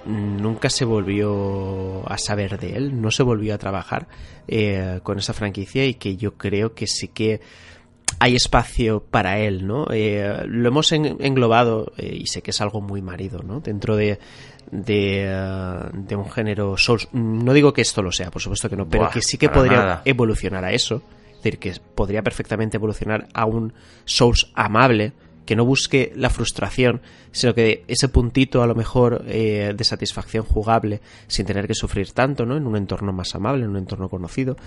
nunca se volvió a saber de él, no se volvió a trabajar eh, con esa franquicia y que yo creo que sí que hay espacio para él, ¿no? Eh, lo hemos englobado, eh, y sé que es algo muy marido, ¿no? Dentro de, de, un género Souls. No digo que esto lo sea, por supuesto que no, pero que sí que podría evolucionar a eso. Es decir, que podría perfectamente evolucionar a un Souls amable, que no busque la frustración, sino que ese puntito a lo mejor eh, de satisfacción jugable sin tener que sufrir tanto, ¿no? En un entorno más amable, en un entorno conocido.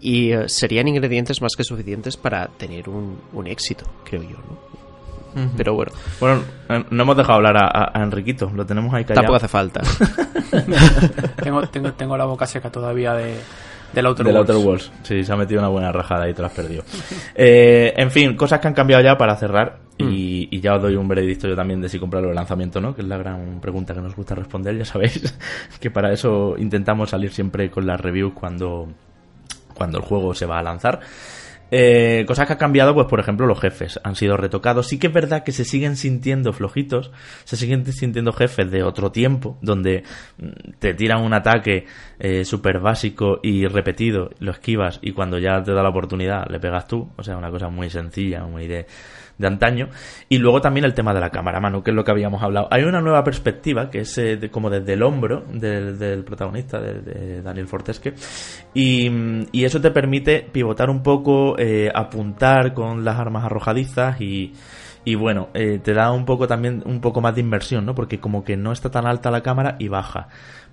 Y eh, serían ingredientes más que suficientes para tener un, éxito, creo yo, ¿no? Pero bueno. Bueno, eh, no hemos dejado hablar a, Enriquito, lo tenemos ahí callado. Tampoco hace falta. [LAUGHS] tengo, tengo, tengo la boca seca todavía de, del Outer, Worlds. Sí, se ha metido una buena rajada y te lo has perdido. [LAUGHS] Eh, en fin, cosas que han cambiado ya para cerrar. Mm. Y, ya os doy un veredicto yo también de si comprarlo el lanzamiento no, que es la gran pregunta que nos gusta responder. Ya sabéis [LAUGHS] que para eso intentamos salir siempre con las reviews cuando, cuando el juego se va a lanzar. Eh, cosas que ha cambiado, pues por ejemplo, los jefes han sido retocados. Sí que es verdad que se siguen sintiendo flojitos, se siguen sintiendo jefes de otro tiempo, donde mm, te tiran un ataque eh, súper básico y repetido, lo esquivas y cuando ya te da la oportunidad le pegas tú. O sea, una cosa muy sencilla, muy de de antaño. Y luego también el tema de la cámara, Manu, que es lo que habíamos hablado. Hay una nueva perspectiva que es eh, como desde el hombro del, protagonista, de, Daniel Fortesque. Y, y, eso te permite pivotar un poco, eh, apuntar con las armas arrojadizas y y bueno, eh, te da un poco también un poco más de inversión, ¿no? Porque como que no está tan alta la cámara y baja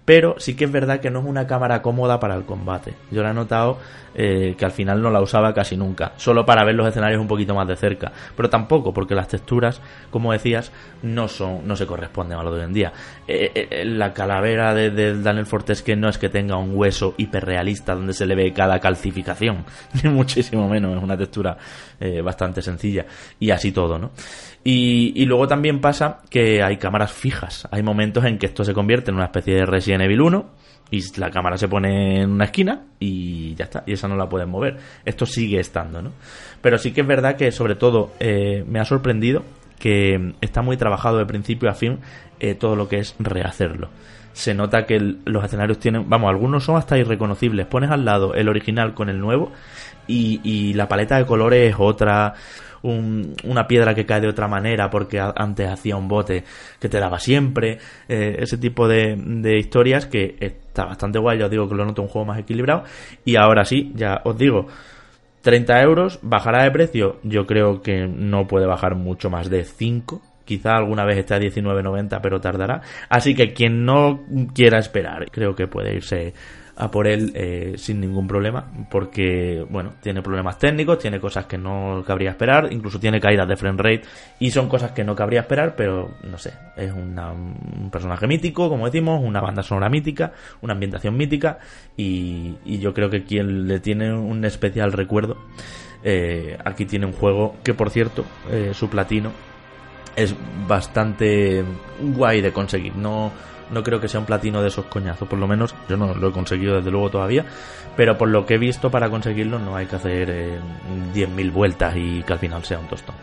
pero sí que es verdad que no es una cámara cómoda para el combate. Yo la he notado eh, que al final no la usaba casi nunca, solo para ver los escenarios un poquito más de cerca, pero tampoco porque las texturas, como decías, no son, no se corresponden a lo de hoy en día. Eh, eh, la calavera de, de, Daniel que no es que tenga un hueso hiperrealista donde se le ve cada calcificación, [LAUGHS] ni muchísimo menos, es una textura bastante sencilla y así todo, ¿no? Y, luego también pasa que hay cámaras fijas. Hay momentos en que esto se convierte en una especie de Resident Evil 1 y la cámara se pone en una esquina y ya está. Y esa no la pueden mover. Esto sigue estando, ¿no? Pero sí que es verdad que sobre todo eh, me ha sorprendido que está muy trabajado de principio a fin eh, todo lo que es rehacerlo. Se nota que los escenarios tienen, vamos, algunos son hasta irreconocibles. Pones al lado el original con el nuevo y, y la paleta de colores es otra una piedra que cae de otra manera porque antes hacía un bote que te daba siempre, eh, ese tipo de, de, historias que está bastante guay, ya os digo que lo noto un juego más equilibrado. Y ahora sí, ya os digo, 30 euros, bajará de precio, yo creo que no puede bajar mucho más de 5, quizá alguna vez esté a 19.90 pero tardará, así que quien no quiera esperar, creo que puede irse a por él eh, sin ningún problema, porque, bueno, tiene problemas técnicos, tiene cosas que no cabría esperar, incluso tiene caídas de frame rate, y son cosas que no cabría esperar, pero no sé, es un personaje mítico, como decimos, una banda sonora mítica, una ambientación mítica, y, yo creo que quien le tiene un especial recuerdo, eh, aquí tiene un juego que, por cierto, eh, su platino es bastante guay de conseguir, no no creo que sea un platino de esos coñazos, por lo menos yo no lo he conseguido desde luego todavía, pero por lo que he visto para conseguirlo no hay que hacer eh, 10.000 vueltas y que al final sea un tostón.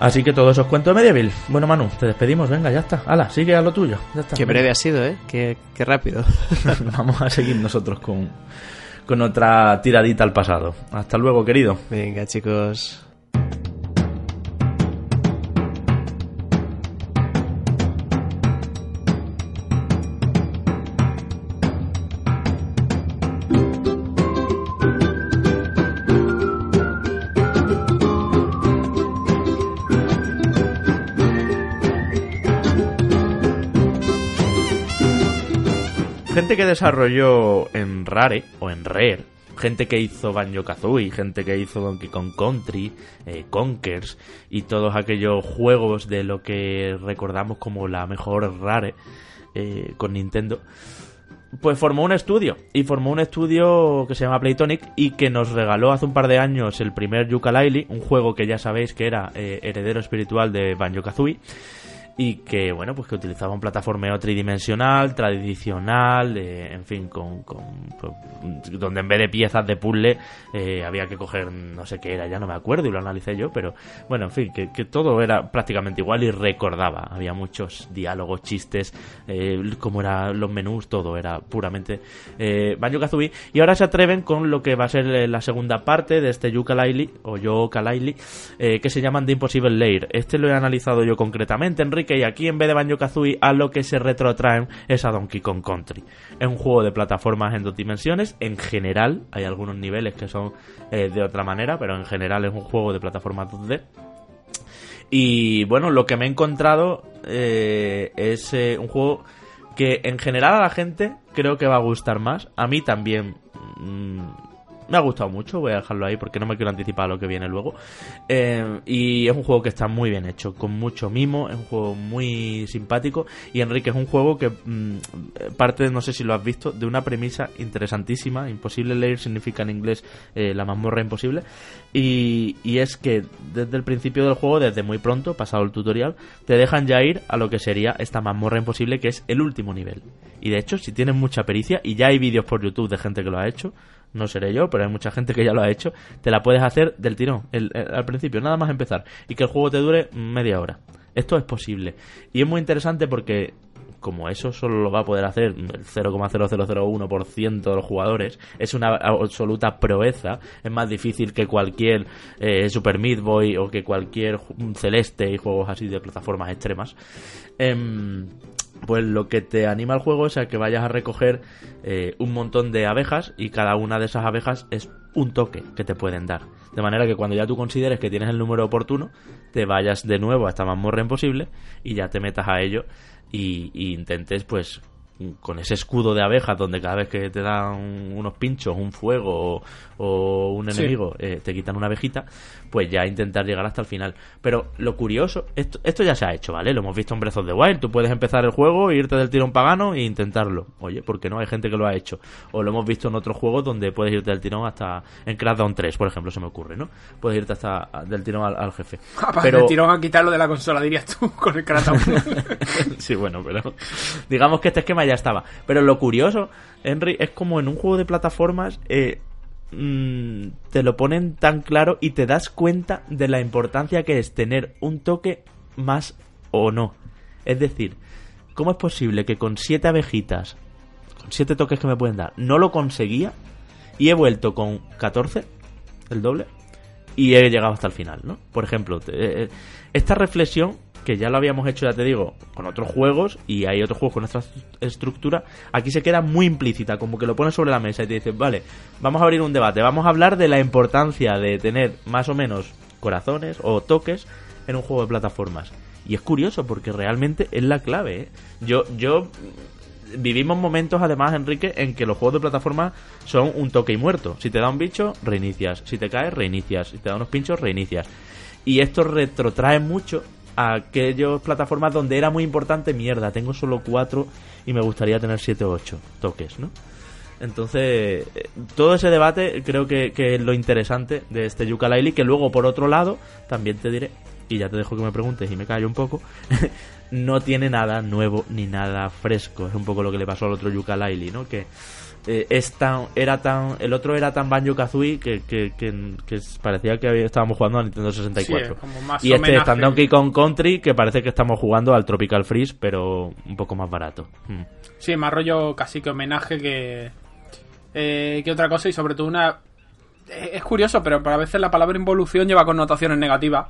Así que todo eso es cuento de Medieval. Bueno, Manu, te despedimos, venga, ya está. Hala, sigue a lo tuyo. Ya está. Qué breve ha sido, ¿eh? Qué, qué rápido. [LAUGHS] Vamos a seguir nosotros con, con otra tiradita al pasado. Hasta luego, querido. Venga, chicos. Desarrolló en Rare o en Rare, gente que hizo Banjo Kazooie, gente que hizo Donkey Kong Country, eh, Conkers y todos aquellos juegos de lo que recordamos como la mejor Rare eh, con Nintendo, pues formó un estudio y formó un estudio que se llama Playtonic y que nos regaló hace un par de años el primer Yooka-Laylee, un juego que ya sabéis que era eh, heredero espiritual de Banjo Kazooie y que bueno pues que utilizaba un plataformeo tridimensional tradicional en fin con, con pues, donde en vez de piezas de puzzle eh, había que coger no sé qué era ya no me acuerdo y lo analicé yo pero bueno en fin que, todo era prácticamente igual y recordaba. Había muchos diálogos chistes eh, como eran los menús todo era puramente eh, Banjo Kazooie. Y ahora se atreven con lo que va a ser eh, la segunda parte de este Yooka-Laylee o Yooka-Laylee eh, que se llaman The Impossible Lair. Este lo he analizado yo concretamente Enrique y aquí en vez de Banjo Kazooie a lo que se retrotraen es a Donkey Kong Country. Es un juego de plataformas en dos dimensiones, en general, hay algunos niveles que son eh, de otra manera, pero en general es un juego de plataformas 2D. Y bueno, lo que me he encontrado eh, es eh, un juego que en general a la gente creo que va a gustar más. A mí también mm, me ha gustado mucho, voy a dejarlo ahí porque no me quiero anticipar a lo que viene luego. Eh, y es un juego que está muy bien hecho, con mucho mimo, es un juego muy simpático. Y Enrique es un juego que mm, parte, no sé si lo has visto, de una premisa interesantísima. Imposible leer significa en inglés eh, la mazmorra imposible. Y, y es que desde el principio del juego, desde muy pronto, pasado el tutorial, te dejan ya ir a lo que sería esta mazmorra imposible, que es el último nivel. Y de hecho, si tienes mucha pericia, y ya hay vídeos por YouTube de gente que lo ha hecho, no seré yo, pero hay mucha gente que ya lo ha hecho, te la puedes hacer del tirón, el- al principio, nada más empezar, y que el juego te dure media hora. Esto es posible. Y es muy interesante porque, como eso solo lo va a poder hacer el 0,0001% de los jugadores, es una absoluta proeza, es más difícil que cualquier eh, Super Meat Boy o que cualquier Celeste y juegos así de plataformas extremas. Em, pues lo que te anima al juego es a que vayas a recoger eh, un montón de abejas y cada una de esas abejas es un toque que te pueden dar. De manera que cuando ya tú consideres que tienes el número oportuno, te vayas de nuevo a esta mazmorra imposible y ya te metas a ello y intentes pues con ese escudo de abejas donde cada vez que te dan unos pinchos, un fuego o, o un Sí. enemigo eh, te quitan una abejita, pues ya intentar llegar hasta el final. Pero lo curioso, esto, esto ya se ha hecho, ¿vale? Lo hemos visto en Breath of the Wild. Tú puedes empezar el juego, irte del tirón pagano e intentarlo. Oye, ¿por qué no? Hay gente que lo ha hecho. O lo hemos visto en otros juegos donde puedes irte del tirón hasta... En Crackdown 3, por ejemplo, se me ocurre, ¿no? Puedes irte hasta del tirón al, al jefe. [LAUGHS] Pero... De tirón a quitarlo de la consola, dirías tú, [LAUGHS] con el Crackdown. [LAUGHS] sí, bueno, pero digamos que este esquema ya estaba. Pero lo curioso, Henry, es como en un juego de plataformas eh, mm, te lo ponen tan claro y te das cuenta de la importancia que es tener un toque más o no. Es decir, ¿cómo es posible que con siete abejitas, con siete toques que me pueden dar, no lo conseguía y he vuelto con 14, el doble, y he llegado hasta el final, ¿no? Por ejemplo, te- eh, esta reflexión que ya lo habíamos hecho, ya te digo, con otros juegos y hay otros juegos con esta est- estructura, aquí se queda muy implícita, como que lo pones sobre la mesa y te dices, vale, vamos a abrir un debate, vamos a hablar de la importancia de tener más o menos corazones o toques en un juego de plataformas. Y es curioso porque realmente es la clave. ¿eh? Yo, yo vivimos momentos además, Enrique, en que los juegos de plataforma son un toque y muerto. Si te da un bicho, reinicias. Si te caes, reinicias. Si te da unos pinchos, reinicias. Y esto retrotrae mucho a aquellas plataformas donde era muy importante, mierda, tengo solo cuatro y me gustaría tener siete o ocho toques, ¿no? Entonces, eh, todo ese debate creo que, que es lo interesante de este Yooka-Laylee, que luego, por otro lado, también te diré, y ya te dejo que me preguntes y me callo un poco, [LAUGHS] no tiene nada nuevo ni nada fresco. Es un poco lo que le pasó al otro Yooka-Laylee, ¿no? Que eh, es tan, era tan, el otro era tan Banjo-Kazooie que, que, que, que parecía que había- estábamos jugando a Nintendo 64. Sí, y este es tan Donkey Kong Country que parece que estamos jugando al Tropical Freeze, pero un poco más barato. Mm. Sí, más rollo casi que homenaje que, eh, que otra cosa y sobre todo una... Es curioso, pero a veces la palabra involución lleva connotaciones negativas.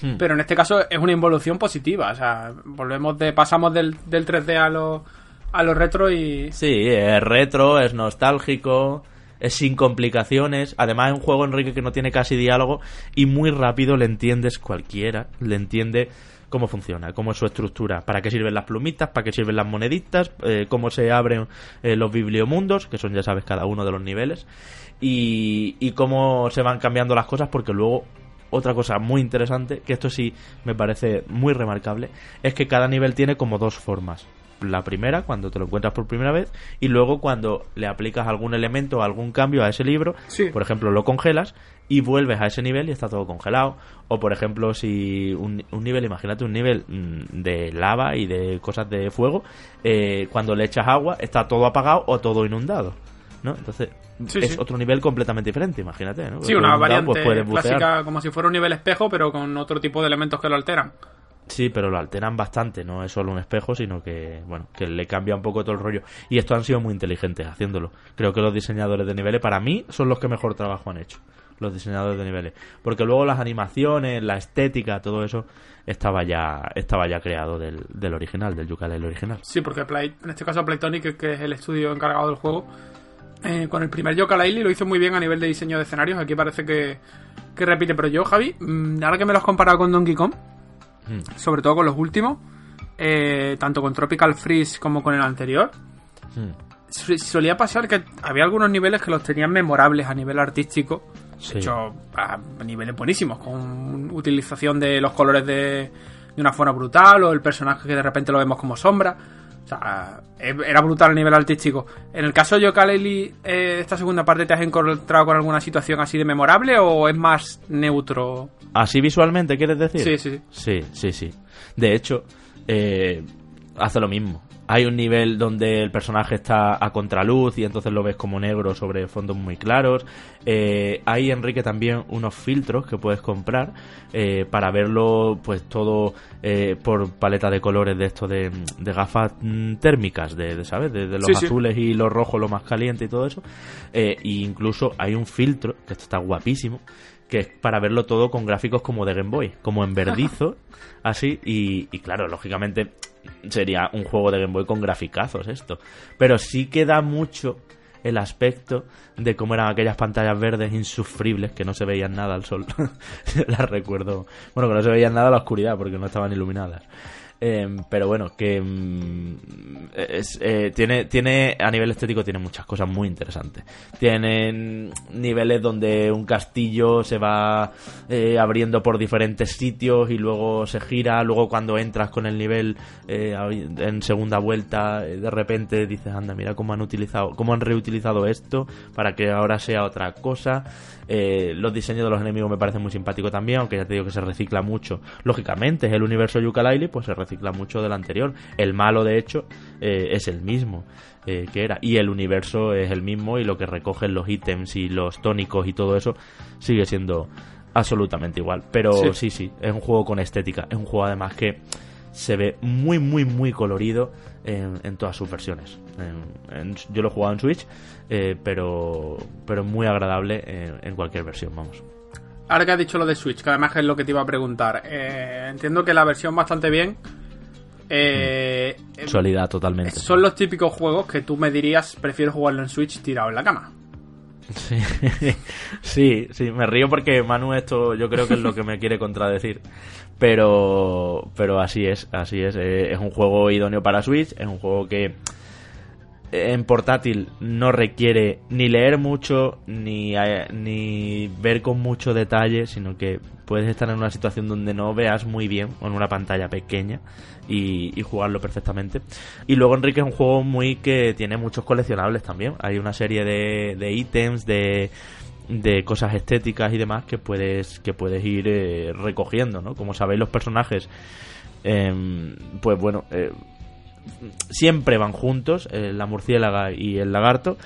Hmm. Pero en este caso es una involución positiva. O sea, volvemos de... Pasamos del, del 3D a los a los retro y... Sí, es retro, es nostálgico, es sin complicaciones. Además es un juego, Enrique, que no tiene casi diálogo y muy rápido le entiendes cualquiera, le entiende cómo funciona, cómo es su estructura, para qué sirven las plumitas, para qué sirven las moneditas, eh, cómo se abren eh, los bibliomundos, que son, ya sabes, cada uno de los niveles, y cómo se van cambiando las cosas, porque luego otra cosa muy interesante, que esto sí me parece muy remarcable, es que cada nivel tiene como dos formas. La primera, cuando te lo encuentras por primera vez, y luego cuando le aplicas algún elemento o algún cambio a ese libro, Sí. por ejemplo, lo congelas y vuelves a ese nivel y está todo congelado. O, por ejemplo, si un, un nivel, imagínate un nivel mm, de lava y de cosas de fuego, eh, cuando le echas agua está todo apagado o todo inundado. ¿no? Entonces, Sí, es sí. otro nivel completamente diferente, imagínate. ¿no? Sí, Porque una variante pues, clásica, como si fuera un nivel espejo, pero con otro tipo de elementos que lo alteran. Sí, pero lo alteran bastante, no es solo un espejo, sino que, bueno, que le cambia un poco todo el rollo. Y esto han sido muy inteligentes haciéndolo. Creo que los diseñadores de niveles, para mí, son los que mejor trabajo han hecho. Los diseñadores de niveles. Porque luego las animaciones, la estética, todo eso, estaba ya, estaba ya creado del, del original, del Yooka-Laylee original. Sí, porque Play, en este caso Playtonic, que es el estudio encargado del juego, eh, con el primer Yooka-Laylee lo hizo muy bien a nivel de diseño de escenarios. Aquí parece que, que repite, pero yo, Javi, mm, ahora que me lo has comparado con Donkey Kong, Mm. sobre todo con los últimos, eh, tanto con Tropical Freeze como con el anterior, Mm. solía pasar que había algunos niveles que los tenían memorables a nivel artístico. Sí. De hecho, a niveles buenísimos, con utilización de los colores de, de una forma brutal, o el personaje que de repente lo vemos como sombra. O sea, era brutal a nivel artístico. En el caso de Yooka-Laylee, eh, esta segunda parte, ¿te has encontrado con alguna situación así de memorable o es más neutro? Así visualmente, ¿quieres decir? Sí, sí, sí. Sí, sí, sí. De hecho, eh, hace lo mismo. Hay un nivel donde el personaje está a contraluz y entonces lo ves como negro sobre fondos muy claros. Eh, hay, Enrique, también unos filtros que puedes comprar eh, para verlo pues todo eh, por paleta de colores de esto de, de gafas mm, térmicas, de, de, ¿sabes? De, de los Sí, sí. azules y los rojos lo más caliente y todo eso. Eh, e incluso hay un filtro, que esto está guapísimo, que es para verlo todo con gráficos como de Game Boy, como en verdizo, [LAUGHS] así, y, y claro, lógicamente sería un juego de Game Boy con graficazos esto. Pero sí que da mucho el aspecto de cómo eran aquellas pantallas verdes insufribles que no se veían nada al sol. [LAUGHS] Las recuerdo. Bueno, que no se veían nada a la oscuridad porque no estaban iluminadas. Eh, pero bueno, que es, eh, tiene, tiene, a nivel estético tiene muchas cosas muy interesantes. Tienen niveles donde un castillo se va eh, abriendo por diferentes sitios y luego se gira, luego cuando entras con el nivel eh, en segunda vuelta, de repente dices, anda, mira cómo han utilizado, cómo han reutilizado esto para que ahora sea otra cosa. Eh, los diseños de los enemigos me parecen muy simpáticos también, aunque ya te digo que se recicla mucho. Lógicamente, es el universo Yooka-Laylee, pues se recicla mucho del anterior. El malo, de hecho, eh, es el mismo eh, que era. Y el universo es el mismo y lo que recogen los ítems y los tónicos y todo eso sigue siendo absolutamente igual. Pero Sí. sí, sí, es un juego con estética. Es un juego además que se ve muy, muy, muy colorido en, en todas sus versiones. En- en- yo lo he jugado en Switch, eh, pero, pero muy agradable en, cualquier versión, vamos. Ahora que has dicho lo de Switch, que además es lo que te iba a preguntar. eh, entiendo que la versión bastante bien. Eh, totalmente. son los típicos juegos que tú me dirías prefiero jugarlo en Switch tirado en la cama. Sí. [LAUGHS] sí, sí, me río porque Manu esto yo creo que es lo que me quiere contradecir. Pero, pero así es, así es. Eh, es un juego idóneo para Switch, es un juego que en portátil no requiere ni leer mucho ni, eh, ni ver con mucho detalle, sino que puedes estar en una situación donde no veas muy bien o en una pantalla pequeña y, jugarlo perfectamente. Y luego Enrique es un juego muy que tiene muchos coleccionables también. Hay una serie de, de ítems, de, de cosas estéticas y demás que puedes, que puedes ir eh, recogiendo, ¿no? Como sabéis los personajes, em, pues bueno, eh, siempre van juntos, eh, la murciélaga y el lagarto.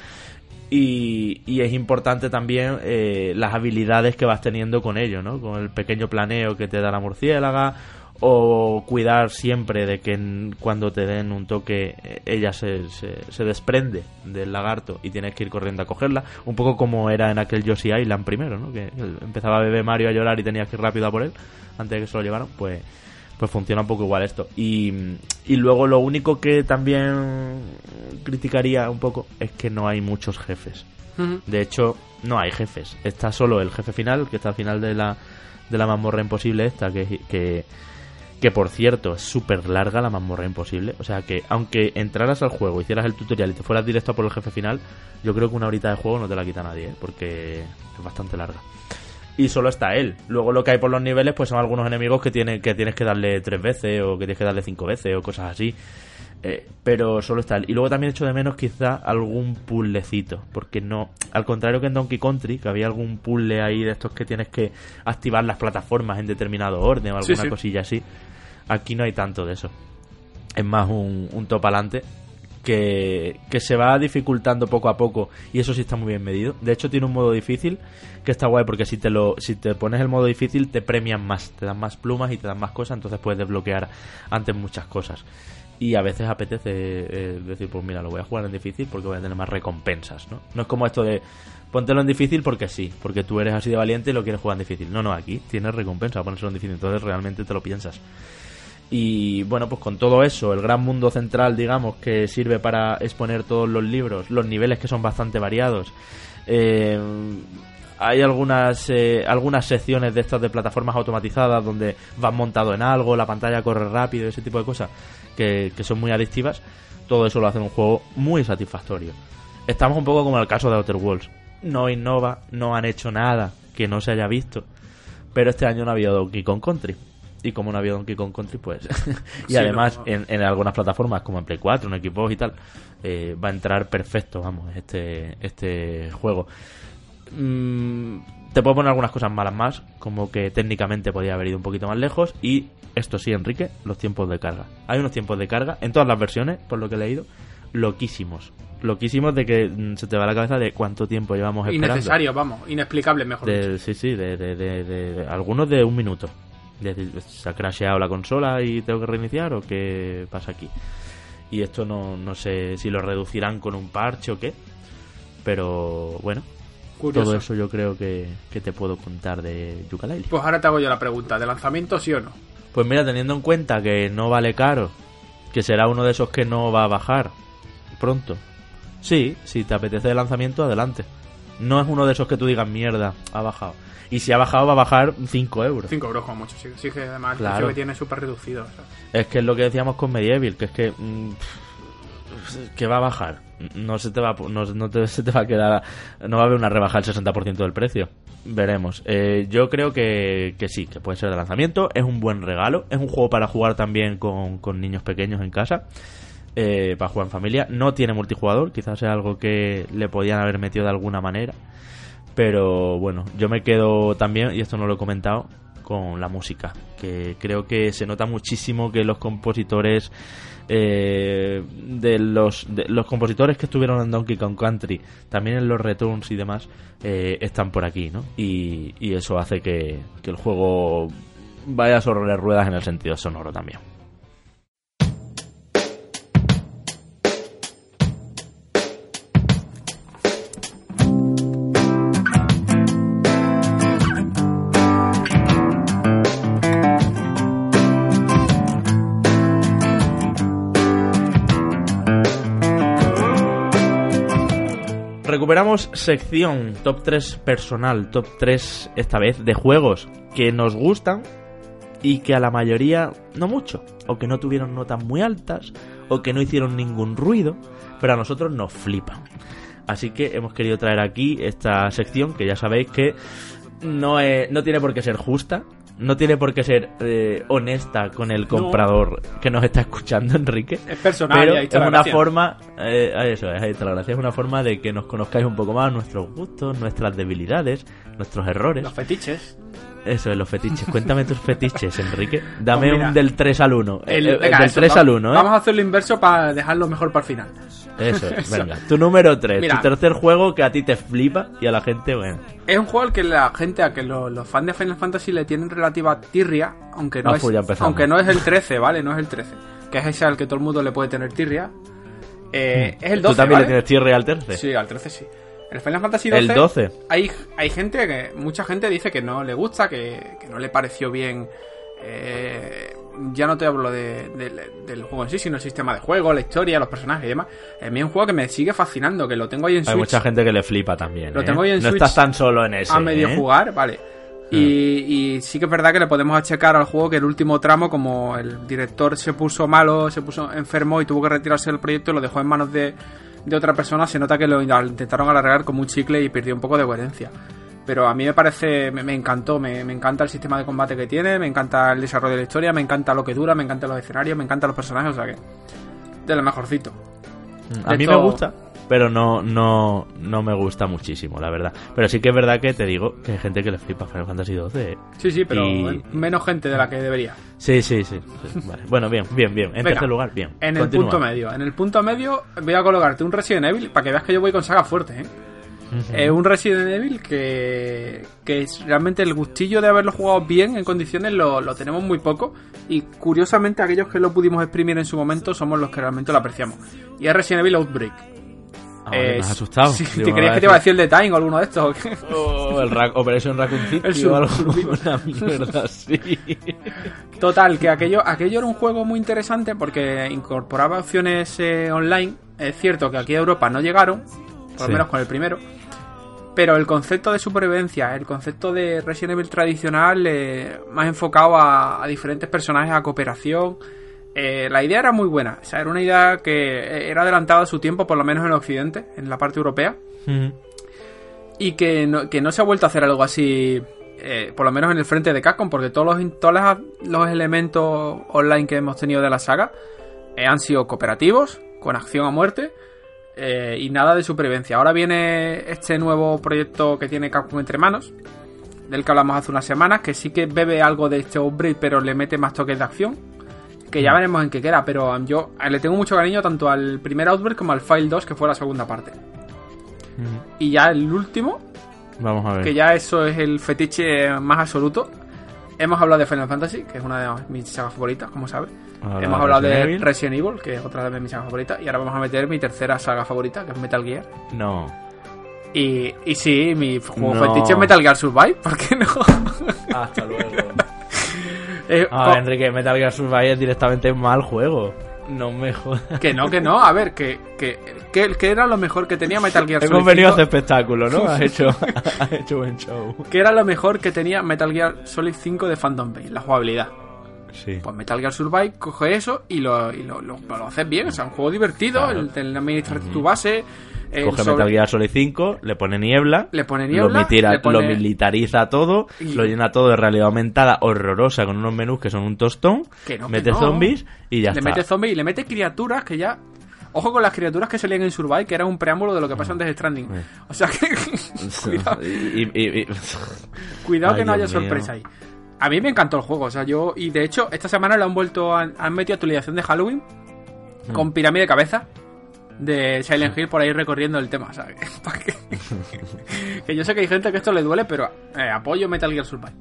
Y, y es importante también eh, las habilidades que vas teniendo con ello, ¿no? Con el pequeño planeo que te da la murciélaga o cuidar siempre de que cuando te den un toque eh, ella se, se, se desprende del lagarto y tienes que ir corriendo a cogerla, un poco como era en aquel Yoshi Island primero, ¿no? Que empezaba bebé Mario a llorar y tenías que ir rápido a por él antes de que se lo llevaran, pues pues funciona un poco igual esto. Y, y luego lo único que también criticaría un poco es que no hay muchos jefes. De hecho, no hay jefes. Está solo el jefe final, que está al final de la, de la mazmorra imposible esta, que, que, que por cierto es súper larga la mazmorra imposible. O sea que aunque entraras al juego, hicieras el tutorial y te fueras directo a por el jefe final, yo creo que una horita de juego no te la quita nadie, ¿eh? porque es bastante larga. Y solo está él. Luego lo que hay por los niveles pues son algunos enemigos que, tienen, que tienes que darle tres veces o que tienes que darle cinco veces o cosas así. Eh, pero solo está él. Y luego también echo de menos quizá algún puzzlecito, porque no, al contrario que en Donkey Country, que había algún puzzle ahí de estos que tienes que activar las plataformas en determinado orden o alguna Sí, sí. cosilla así, aquí no hay tanto de eso. Es más un, un topalante que, se va dificultando poco a poco y eso sí está muy bien medido. De hecho tiene un modo difícil que está guay porque si te lo si te pones el modo difícil te premian más, te dan más plumas y te dan más cosas, entonces puedes desbloquear antes muchas cosas. Y a veces apetece eh, decir, pues mira, lo voy a jugar en difícil porque voy a tener más recompensas, ¿no? No es como esto de póntelo en difícil porque sí, porque tú eres así de valiente y lo quieres jugar en difícil. No, no, aquí tienes recompensa ponérselo en difícil, entonces realmente te lo piensas. Y bueno, pues con todo eso, el gran mundo central, digamos, que sirve para exponer todos los libros, los niveles que son bastante variados. eh, hay algunas eh, algunas secciones de estas de plataformas automatizadas donde vas montado en algo, la pantalla corre rápido, ese tipo de cosas que, que son muy adictivas. Todo eso lo hace un juego muy satisfactorio. Estamos un poco como el caso de Outer Worlds. No innova, no han hecho nada que no se haya visto. Pero este año no ha habido Donkey Kong Country. Y como no ha habido Donkey Kong Country, pues. [LAUGHS] y Sí, además, no. en, en algunas plataformas como en Play 4, en Xbox y tal, eh, va a entrar perfecto, vamos, este, este juego. Mm, te puedo poner algunas cosas malas más, como que técnicamente podría haber ido un poquito más lejos. Y esto sí, Enrique, los tiempos de carga. Hay unos tiempos de carga en todas las versiones, por lo que he leído, loquísimos. Loquísimos de que mm, se te va la cabeza de cuánto tiempo llevamos esperando. Innecesario, vamos, inexplicable, mejor dicho. De- sí, sí, de, de- de- de- de- algunos de un minuto. ¿Se ha crasheado la consola y tengo que reiniciar o qué pasa aquí? Y esto no, no sé si lo reducirán con un parche o qué, pero bueno, Curioso. todo eso yo creo que, que te puedo contar de Yooka-Laylee. Pues ahora te hago yo la pregunta, ¿de lanzamiento sí o no? Pues mira, teniendo en cuenta que no vale caro, que será uno de esos que no va a bajar pronto. Sí, si te apetece de lanzamiento, adelante. No es uno de esos que tú digas, mierda, ha bajado. Y si ha bajado, va a bajar 5 euros. 5 euros como mucho, sí, sí que además el precio que tiene es súper reducido. o sea. Es que es lo que decíamos con Medieval, que es que. mm, que va a bajar. No se te va, no, no te, [LAUGHS] se te va a quedar. No va a haber una rebaja del 60% del precio. Veremos. Eh, yo creo que, que sí, que puede ser de lanzamiento. Es un buen regalo. Es un juego para jugar también con, con niños pequeños en casa. Eh, para jugar en familia. No tiene multijugador. Quizás sea algo que le podían haber metido de alguna manera. Pero bueno, yo me quedo también, y esto no lo he comentado, con la música. Que creo que se nota muchísimo que los compositores. eh, de los de los compositores que estuvieron en Donkey Kong Country, también en los returns y demás, eh, están por aquí, ¿no? Y, y eso hace que, que el juego vaya sobre ruedas en el sentido sonoro también. Recuperamos sección top 3 personal, top 3 esta vez de juegos que nos gustan y que a la mayoría no mucho, o que no tuvieron notas muy altas, o que no hicieron ningún ruido, pero a nosotros nos flipan. Así que hemos querido traer aquí esta sección que ya sabéis que no, no tiene por qué ser justa, no tiene por qué ser eh, honesta con el comprador que nos está escuchando, Enrique. Es personal Pero es la una gracia. forma, eh, eso es, ahí está la gracia, es una forma de que nos conozcáis un poco más nuestros gustos, nuestras debilidades, nuestros errores. Los fetiches. Eso es, los fetiches. Cuéntame tus fetiches, Enrique. Dame Pues mira, un del 3 al 1. El- El, el venga, del eso, 3 va- al 1, ¿eh? Vamos a hacerlo inverso para dejarlo mejor para el final. Eso es, [LAUGHS] venga. Tu número 3, Mira. tu tercer juego que a ti te flipa y a la gente, bueno. Es un juego al que la gente, a que lo- los fans de Final Fantasy le tienen relativa tirria, aunque no, Ah, es, pues aunque no es el 13, ¿vale? No es el 13. Que es ese al que todo el mundo le puede tener tirria. Eh, es el 12, ¿Tú también ¿vale? le tienes tierra al tercer? Sí, al 13 sí. El Final Fantasy 12. El 12. Hay, hay gente que. Mucha gente dice que no le gusta, que, que no le pareció bien. eh, ya no te hablo de- de- del juego en sí, sino el sistema de juego, la historia, los personajes y demás. A mí es un juego que me sigue fascinando, que lo tengo ahí en Hay Switch. mucha gente que le flipa también. Lo ¿eh? tengo ahí en no Switch estás tan solo en ese. a medio ¿eh? jugar, vale. Y, y sí que es verdad que le podemos achacar al juego que el último tramo, como el director se puso malo, se puso enfermo y tuvo que retirarse del proyecto y lo dejó en manos de, de otra persona, se nota que lo intentaron alargar como un chicle y perdió un poco de coherencia. Pero a mí me parece, me, me encantó, me, me encanta el sistema de combate que tiene, me encanta el desarrollo de la historia, me encanta lo que dura, me encantan los escenarios, me encantan los personajes, o sea que de lo mejorcito. A mí me gusta, pero no, no, no me gusta muchísimo, la verdad. Pero sí que es verdad que te digo que hay gente que le flipa Final Fantasy XII. ¿eh? Sí, sí, pero menos gente de la que debería. Sí, sí, sí. Vale. Bueno, bien, bien, bien. En tercer lugar, bien. En el punto medio. En el punto medio voy a colocarte un Resident Evil para que veas que yo voy con saga fuerte, ¿eh? Un Resident Evil que, que realmente el gustillo de haberlo jugado bien en condiciones lo, lo, tenemos muy poco y curiosamente aquellos que lo pudimos exprimir en su momento somos los que realmente lo apreciamos. Y es Resident Evil Outbreak. Ah, me has asustado. ¿Te creías que te iba a decir el de Time o alguno de estos? O el Ra Operation Raccoon [LAUGHS] City o algo [LAUGHS] [LAUGHS] una mierda así. Total, que aquello, aquello era un juego muy interesante porque incorporaba opciones eh, online. Es cierto que aquí a Europa no llegaron, por lo menos con el primero. Pero el concepto de supervivencia, el concepto de Resident Evil tradicional, eh, más enfocado a, a, diferentes personajes, a cooperación. Eh, la idea era muy buena. O sea, era una idea que era adelantada a su tiempo, por lo menos en Occidente, en la parte europea. Y que no, que no se ha vuelto a hacer algo así, eh, por lo menos en el frente de Capcom, porque todos los, todos los elementos online que hemos tenido de la saga eh, han sido cooperativos, con acción a muerte. Eh, y nada de supervivencia. Ahora viene este nuevo proyecto que tiene Capcom entre manos, del que hablamos hace unas semanas, que sí que bebe algo de este Outbreak, pero le mete más toques de acción. Que ya veremos en qué queda, pero yo le tengo mucho cariño tanto al primer Outbreak como al File 2, que fue la segunda parte. Y ya el último, Vamos a ver. que ya eso es el fetiche más absoluto. Hemos hablado de Final Fantasy, que es una de mis sagas favoritas, como sabes. Ahora Hemos hablado de Resident Evil. Resident Evil, que es otra de mis sagas favoritas. Y ahora vamos a meter mi tercera saga favorita, que es Metal Gear. No. Y, y sí, mi juego No. fetiche es Metal Gear Survive, ¿por qué no? Hasta luego. Eh, A ver, Enrique, Metal Gear Survive es directamente mal juego. No me jodas. que no, que no, a ver, que, que, que, que era lo mejor que tenía Metal Gear Solid Hemos venido a 5, hacer espectáculo, ¿no? Has [LAUGHS] hecho, has hecho buen show. que era lo mejor que tenía Metal Gear Solid 5 de Phantom Pain, la jugabilidad. Sí. Pues Metal Gear Survive coge eso y lo, y lo, lo, lo haces bien, o sea, un juego divertido, Claro. el, el administrar tu base, Coge sobre- Metal Gear Solid 5, le pone niebla, le pone lo, niebla, le pone- lo militariza todo, Y- lo llena todo de realidad aumentada horrorosa con unos menús que son un tostón, Que no, que mete no. zombies y ya le está. mete zombies y le mete criaturas que ya. Ojo con las criaturas que salían en Survive, que era un preámbulo de lo que pasa en Death Stranding. Eh. O sea que. [LAUGHS] cuidado, [LAUGHS] Y- y- y- cuidado Ay, que no haya Dios mío. sorpresa ahí. A mí me encantó el juego, o sea, yo. Y de hecho, esta semana le han vuelto. a- han metido actualización de Halloween Mm. con pirámide de cabeza de Silent Hill por ahí recorriendo el tema, ¿sabes? [LAUGHS] [LAUGHS] Que yo sé que hay gente que esto le duele, pero eh, apoyo Metal Gear Survive.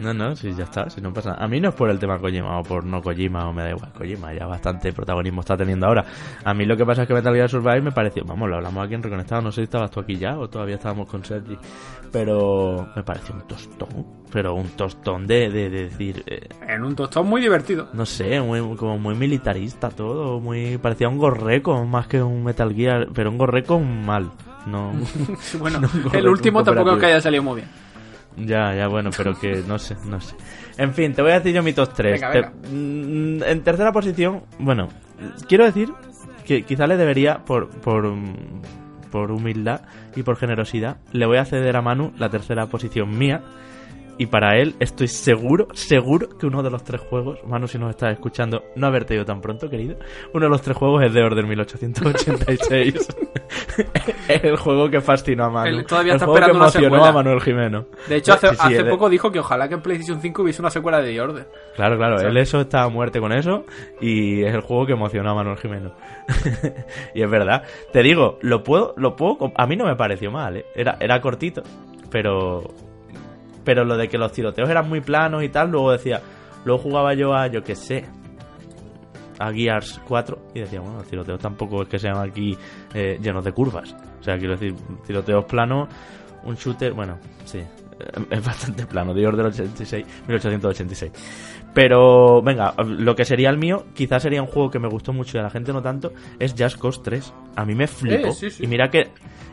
No, no, sí, ya está, si no pasa nada. A mí no es por el tema Kojima o por no Kojima o me da igual. Kojima ya bastante protagonismo está teniendo ahora. A mí lo que pasa es que Metal Gear Survive me pareció, vamos, lo hablamos aquí en Reconectado, no sé si estabas tú aquí ya o todavía estábamos con Sergi, pero me pareció un tostón, pero un tostón de, de, de decir, eh, En un tostón muy divertido. no sé, muy, como muy militarista todo, muy parecía un gorreco más que un Metal Gear, pero un gorreco mal. No, [LAUGHS] [LAUGHS] Bueno, No, el último tampoco es que haya salido muy bien. Ya, ya, bueno, pero que no sé, no sé. En fin, te voy a decir yo mi top 3. Venga, venga. en tercera posición, bueno, quiero decir que quizá le debería, por, por, mm, por humildad y por generosidad, le voy a ceder a Manu la tercera posición mía. Y para él estoy seguro, seguro que uno de los tres juegos, Manu si nos estás escuchando, no haberte ido tan pronto, querido, uno de los tres juegos es de Order 1886. [LAUGHS] es el juego que fascinó a Manu. Él todavía el está juego que esperando emocionó a Manuel Jimeno. De hecho, hace, Sí, sí, hace poco dijo que ojalá que en PlayStation 5 hubiese una secuela de The Order. Claro, claro, O sea, él eso está a muerte con eso y es el juego que emocionó a Manuel Jimeno. [LAUGHS] y es verdad. Te digo, lo puedo, lo puedo, a mí no me pareció mal, ¿eh? Era, era cortito, pero, pero lo de que los tiroteos eran muy planos y tal, luego decía, luego jugaba yo a, yo qué sé, a Gears 4 y decía, bueno, los tiroteos tampoco es que sean aquí eh, llenos de curvas. O sea, quiero decir, tiroteos planos, un shooter, bueno, sí, eh, [LAUGHS] es bastante plano, de Order 86, 1886. Pero, venga, lo que sería el mío, quizás sería un juego que me gustó mucho y a la gente no tanto, es Just Cause 3. A mí me flipó. Eh, sí, sí. Y mira que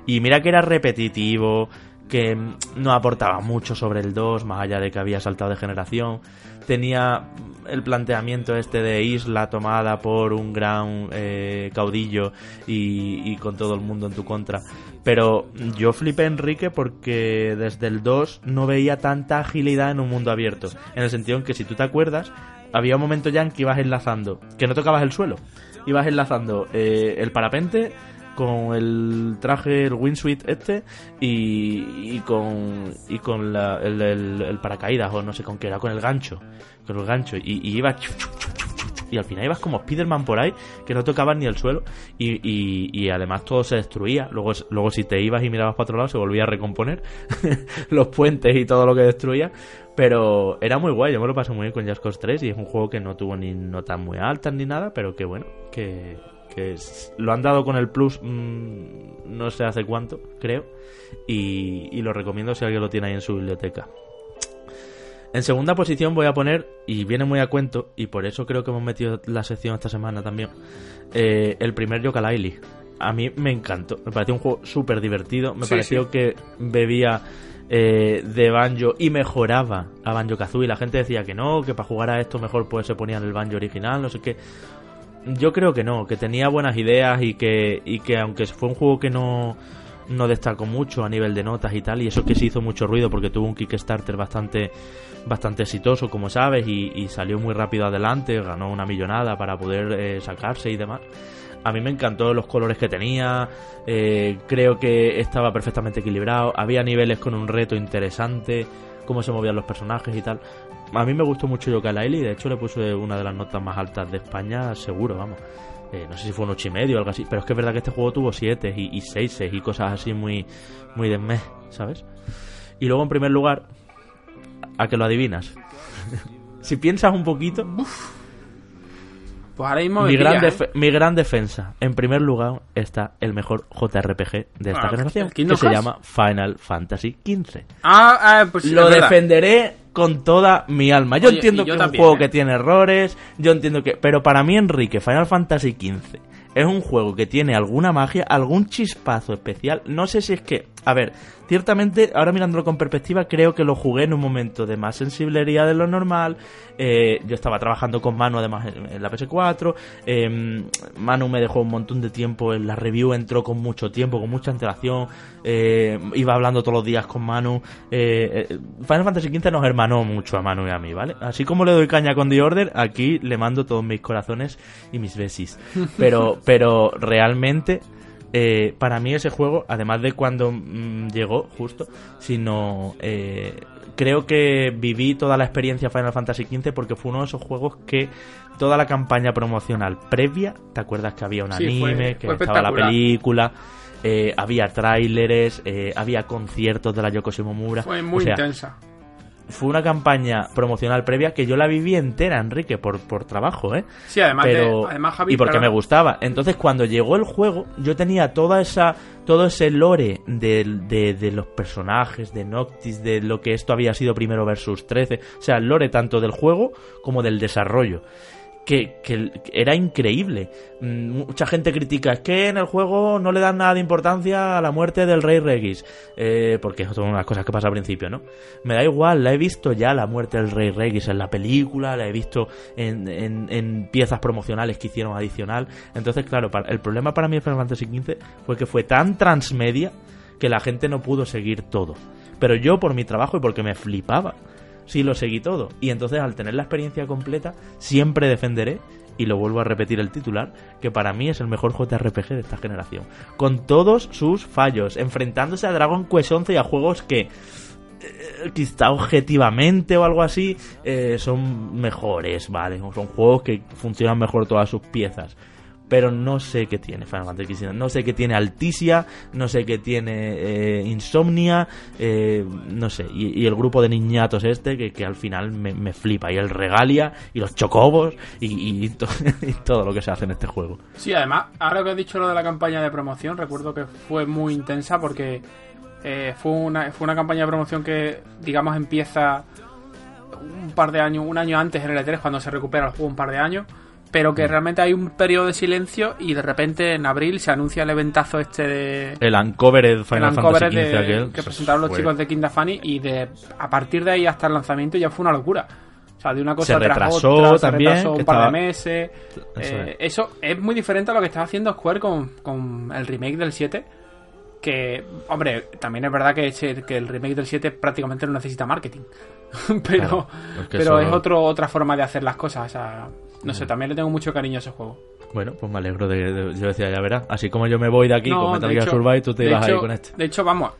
y mira que era repetitivo, que mm, no aportaba mucho sobre el 2, más allá de que había saltado de generación. Tenía mm, el planteamiento este de isla tomada por un gran eh, caudillo y, y con todo el mundo en tu contra. Pero yo flipé, Enrique, porque desde el 2 no veía tanta agilidad en un mundo abierto. En el sentido en que, si tú te acuerdas, había un momento ya en que ibas enlazando, que no tocabas el suelo, ibas enlazando eh, el parapente con el traje, el windsuit este y, y con y con la- el, paracaídas o no sé con qué era, con el gancho, con el gancho y, y y al final ibas como Spiderman por ahí que no tocabas ni el suelo y, y, además todo se destruía. Luego, luego si te ibas y mirabas para otro lado se volvía a recomponer [LAUGHS] los puentes y todo lo que destruía. Pero era muy guay, yo me lo pasé muy bien con Just Cause 3 y es un juego que no tuvo ni notas muy altas ni nada, pero que bueno, que, que es- lo han dado con el plus mm, no sé hace cuánto, creo, y, y lo recomiendo si alguien lo tiene ahí en su biblioteca. En segunda posición voy a poner, y viene muy a cuento, y por eso creo que hemos metido la sección esta semana también, eh, el primer Yooka-Laylee. A mí me encantó, me pareció un juego súper divertido, me Sí, pareció sí. que bebía eh, de banjo y mejoraba a Banjo Kazooie. La gente decía que no, que para jugar a esto mejor pues se ponían el banjo original, no sé qué. Yo creo que no, que tenía buenas ideas y que, y que aunque fue un juego que no, no destacó mucho a nivel de notas y tal, y eso que se hizo mucho ruido porque tuvo un Kickstarter bastante, bastante exitoso, como sabes, y, salió muy rápido adelante, ganó una millonada para poder eh, sacarse y demás. A mí me encantó los colores que tenía, eh, creo que estaba perfectamente equilibrado, había niveles con un reto interesante, cómo se movían los personajes y tal. A mí me gustó mucho Yoka y de hecho le puse una de las notas más altas de España, seguro, vamos. Eh, no sé si fue un 8 y medio o algo así, pero es que es verdad que este juego tuvo 7 y, y 6 y cosas así muy, muy de meh, ¿sabes? Y luego en primer lugar, a que lo adivinas. [LAUGHS] si piensas un poquito, Pues ahora mismo mi gran, ¿eh? mi gran defensa. En primer lugar está el mejor JRPG de esta Ah, generación, ¿el Kingdom que se llama Final Fantasy XV. Ah, ah, pues sí, lo defenderé con toda mi alma. Yo Oye, entiendo que es un juego ¿eh? que tiene errores, yo entiendo que... Pero para mí, Enrique, Final Fantasy XV es un juego que tiene alguna magia, algún chispazo especial. No sé si es que... A ver, ciertamente, ahora mirándolo con perspectiva, creo que lo jugué en un momento de más sensibilidad de lo normal. Eh, yo estaba trabajando con Manu además en, la PS4. eh, Manu me dejó un montón de tiempo en la review, entró con mucho tiempo, con mucha antelación. eh, iba hablando todos los días con Manu. eh, Final Fantasy XV nos hermanó mucho a Manu y a mí, ¿vale? Así como le doy caña con The Order, aquí le mando todos mis corazones y mis besis. [LAUGHS] Pero, pero realmente eh, para mí ese juego, además de cuando mm, llegó, justo, sino eh, creo que viví toda la experiencia Final Fantasy XV porque fue uno de esos juegos que toda la campaña promocional previa, ¿te acuerdas que había un Sí, anime, fue- que fue estaba la película? eh, había tráileres, eh, había conciertos de la Yoko Shimomura. Fue muy o sea, intensa. Fue una campaña promocional previa que yo la viví entera, Enrique, por, por trabajo, ¿eh? Sí, además, de- pero además Javi, y porque claro, me gustaba. Entonces cuando llegó el juego yo tenía toda esa todo ese lore del- de, de los personajes de Noctis de lo que esto había sido primero versus 13 o sea el lore tanto del juego como del desarrollo que, que era increíble. Mm, Mucha gente critica, es que en el juego no le dan nada de importancia a la muerte del rey Regis, eh, porque de las cosas que pasa al principio, ¿no? Me da igual, la he visto ya la muerte del rey Regis en la película, la he visto en, en- en piezas promocionales que hicieron adicional. Entonces, claro, para- el problema para mí en Final Fantasy XV fue que fue tan transmedia que la gente no pudo seguir todo. Pero yo, por mi trabajo y porque me flipaba, sí lo seguí todo. Y entonces, al tener la experiencia completa, siempre defenderé, y lo vuelvo a repetir el titular, que para mí es el mejor JRPG de esta generación. Con todos sus fallos, enfrentándose a Dragon Quest 11 y a juegos que eh, quizá objetivamente o algo así eh, son mejores, ¿vale? Son juegos que funcionan mejor todas sus piezas. Pero no sé qué tiene Final Fantasy XV. No sé qué tiene Alticia, no sé qué tiene eh, Insomnia, eh, no sé. Y, el grupo de niñatos este que, que al final me, me flipa. Y el Regalia, y los Chocobos, [LAUGHS] y todo lo que se hace en este juego. Sí, además, ahora que has dicho lo de la campaña de promoción, recuerdo que fue muy intensa porque eh, fue, una, fue una campaña de promoción que, digamos, empieza un par de años, un año antes en el E3, cuando se recupera el juego un par de años, pero Mm. que realmente hay un periodo de silencio y de repente en abril se anuncia el eventazo este de... El Uncovered Final Fantasy XV de- aquel. que presentaron los fue- chicos de Kinda Funny y de a partir de ahí hasta el lanzamiento ya fue una locura. O sea, de una cosa Se tras retrasó otra, también, se retrasó un par estaba- de meses. Eso Eh, eso es muy diferente a lo que está haciendo Square con, con el remake del 7. que, hombre, también es verdad que, ese- que el remake del 7 prácticamente no necesita marketing. [LAUGHS] pero Claro, es que pero eso- es otro, otra forma de hacer las cosas. O sea, no Mm. sé, también le tengo mucho cariño a ese juego. Bueno, pues me alegro de, de- Yo decía, ya verás. Así como yo me voy de aquí No, con Metal Gear Survive, tú te ibas ahí con este. De hecho, vamos,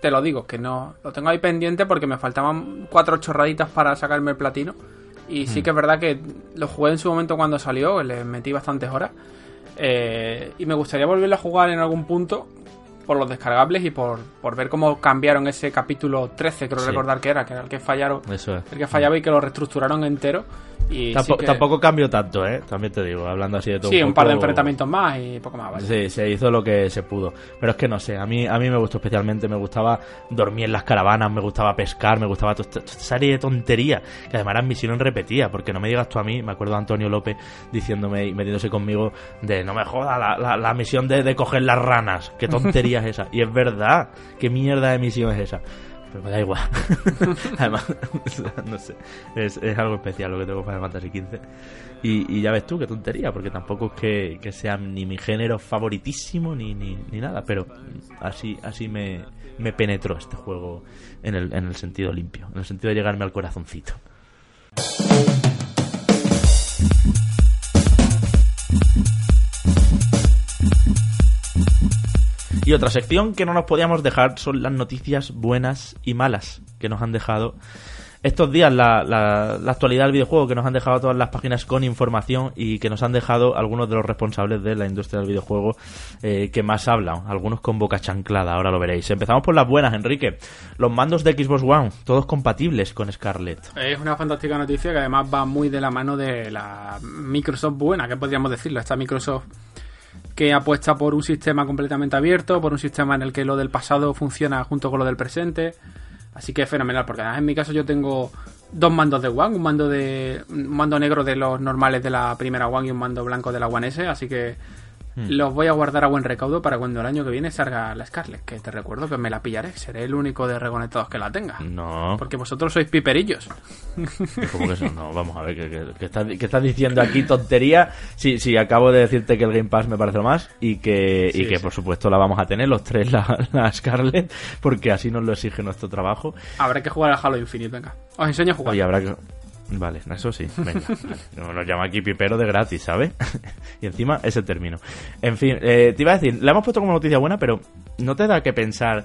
te lo digo, que no lo tengo ahí pendiente porque me faltaban cuatro chorraditas para sacarme el platino. Y sí que es verdad que lo jugué en su momento cuando salió, le metí bastantes horas. Eh, y me gustaría volverlo a jugar en algún punto por los descargables y por, por ver cómo cambiaron ese capítulo 13, creo Sí. recordar que era, que era el que fallaron, Eso es. el que fallaba y que lo reestructuraron entero. Y Tampo- sí que- Tampoco cambió tanto, ¿eh? También te digo, hablando así de todo. Sí, un par de enfrentamientos más y poco más, vale. Sí, se hizo lo que se pudo. Pero es que no sé, a mí, a mí me gustó especialmente, me gustaba dormir en las caravanas, me gustaba pescar, me gustaba toda esta, toda esta serie de tonterías, que además eran misiones repetidas, porque no me digas tú a mí, me acuerdo de Antonio López diciéndome y metiéndose conmigo de no me joda la, la, la misión de, de coger las ranas, qué tontería es esa. Y es verdad, qué mierda de misión es esa. Pero me da igual. [LAUGHS] Además, [LAUGHS] no sé, es, es algo especial lo que tengo Final Fantasy XV. Y, y ya ves tú, qué tontería, porque tampoco es que, que sea ni mi género favoritísimo ni, ni, ni nada, pero así, así me, me penetró este juego en el, en el sentido limpio, en el sentido de llegarme al corazoncito. Y otra sección que no nos podíamos dejar son las noticias buenas y malas que nos han dejado estos días, la, la- la actualidad del videojuego que nos han dejado todas las páginas con información y que nos han dejado algunos de los responsables de la industria del videojuego eh, que más hablan, algunos con boca chanclada, ahora lo veréis. Empezamos por las buenas, Enrique. Los mandos de Xbox One, todos compatibles con Scarlett. Es una fantástica noticia que además va muy de la mano de la Microsoft buena, que podríamos decirlo. Esta Microsoft que apuesta por un sistema completamente abierto, por un sistema en el que lo del pasado funciona junto con lo del presente. Así que es fenomenal, porque además en mi caso yo tengo dos mandos de One, un mando de un mando negro de los normales de la primera One y un mando blanco de la One S, así que los voy a guardar a buen recaudo para cuando el año que viene salga la Scarlett, que te recuerdo que me la pillaré, seré el único de reconectados que la tenga. No, Porque vosotros sois piperillos. ¿cómo que eso? No, vamos a ver, ¿qué, qué- qué estás, diciendo aquí? ¿Tontería? Sí, sí, acabo de decirte que el Game Pass me parece lo más y que, y que sí. por supuesto la vamos a tener los tres, la, la Scarlett, porque así nos lo exige nuestro trabajo. Habrá que jugar al Halo Infinite, venga. Os enseño a jugar. Oye, habrá que... Vale, eso sí, venga. Nos lo llama aquí pipero de gratis, ¿sabes? y encima ese término. En fin, eh, te iba a decir, la hemos puesto como noticia buena, pero ¿no te da que pensar...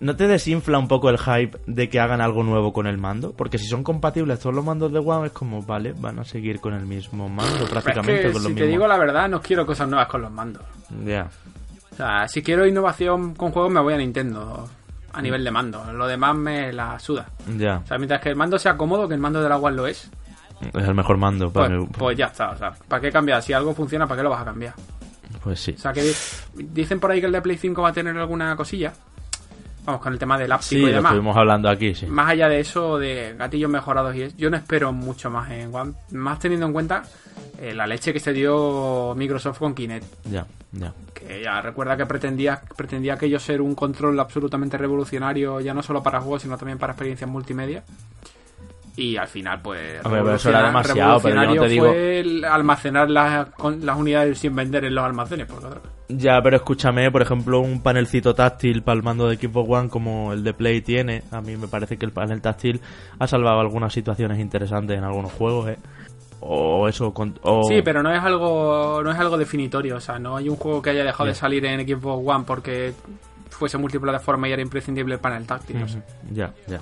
¿No te desinfla un poco el hype de que hagan algo nuevo con el mando? Porque si son compatibles todos los mandos de One es como, vale, van a seguir con el mismo mando es prácticamente. que, con los si te mismos- digo la verdad, no quiero cosas nuevas con los mandos. Ya. O sea, si quiero innovación con juegos, me voy a Nintendo. A nivel de mando. Lo demás me la suda. Ya, O sea, mientras que el mando sea cómodo, que el mando de la One lo es, es el mejor mando. pues, para mi- pues ya está. O sea, ¿para qué cambiar? Si algo funciona, ¿para qué lo vas a cambiar? pues sí. O sea, que dicen por ahí que el de Play 5 va a tener alguna cosilla. Vamos, con el tema del áptico Sí, y lo demás. estuvimos hablando aquí, sí. Más allá de eso, de gatillos mejorados y es, yo no espero mucho más en One. Más teniendo en cuenta eh, la leche que se dio Microsoft con Kinect. Ya, ya. Que ya recuerda que pretendía, pretendía aquello ser un control absolutamente revolucionario, ya no solo para juegos, sino también para experiencias multimedia. Y al final, pues. Hombre, eso era demasiado, pero yo no te digo- fue el almacenar las, con- las unidades sin vender en los almacenes. Por otra. Ya, pero escúchame, por ejemplo, un panelcito táctil para el mando de Xbox One como el de Play tiene. A mí me parece que el panel táctil ha salvado algunas situaciones interesantes en algunos juegos, ¿eh? O eso, con- o... Sí, pero no es algo no es algo definitorio. O sea, no hay un juego que haya dejado de salir en Xbox One porque fuese multiplataforma y era imprescindible el panel táctil. Ya, ya.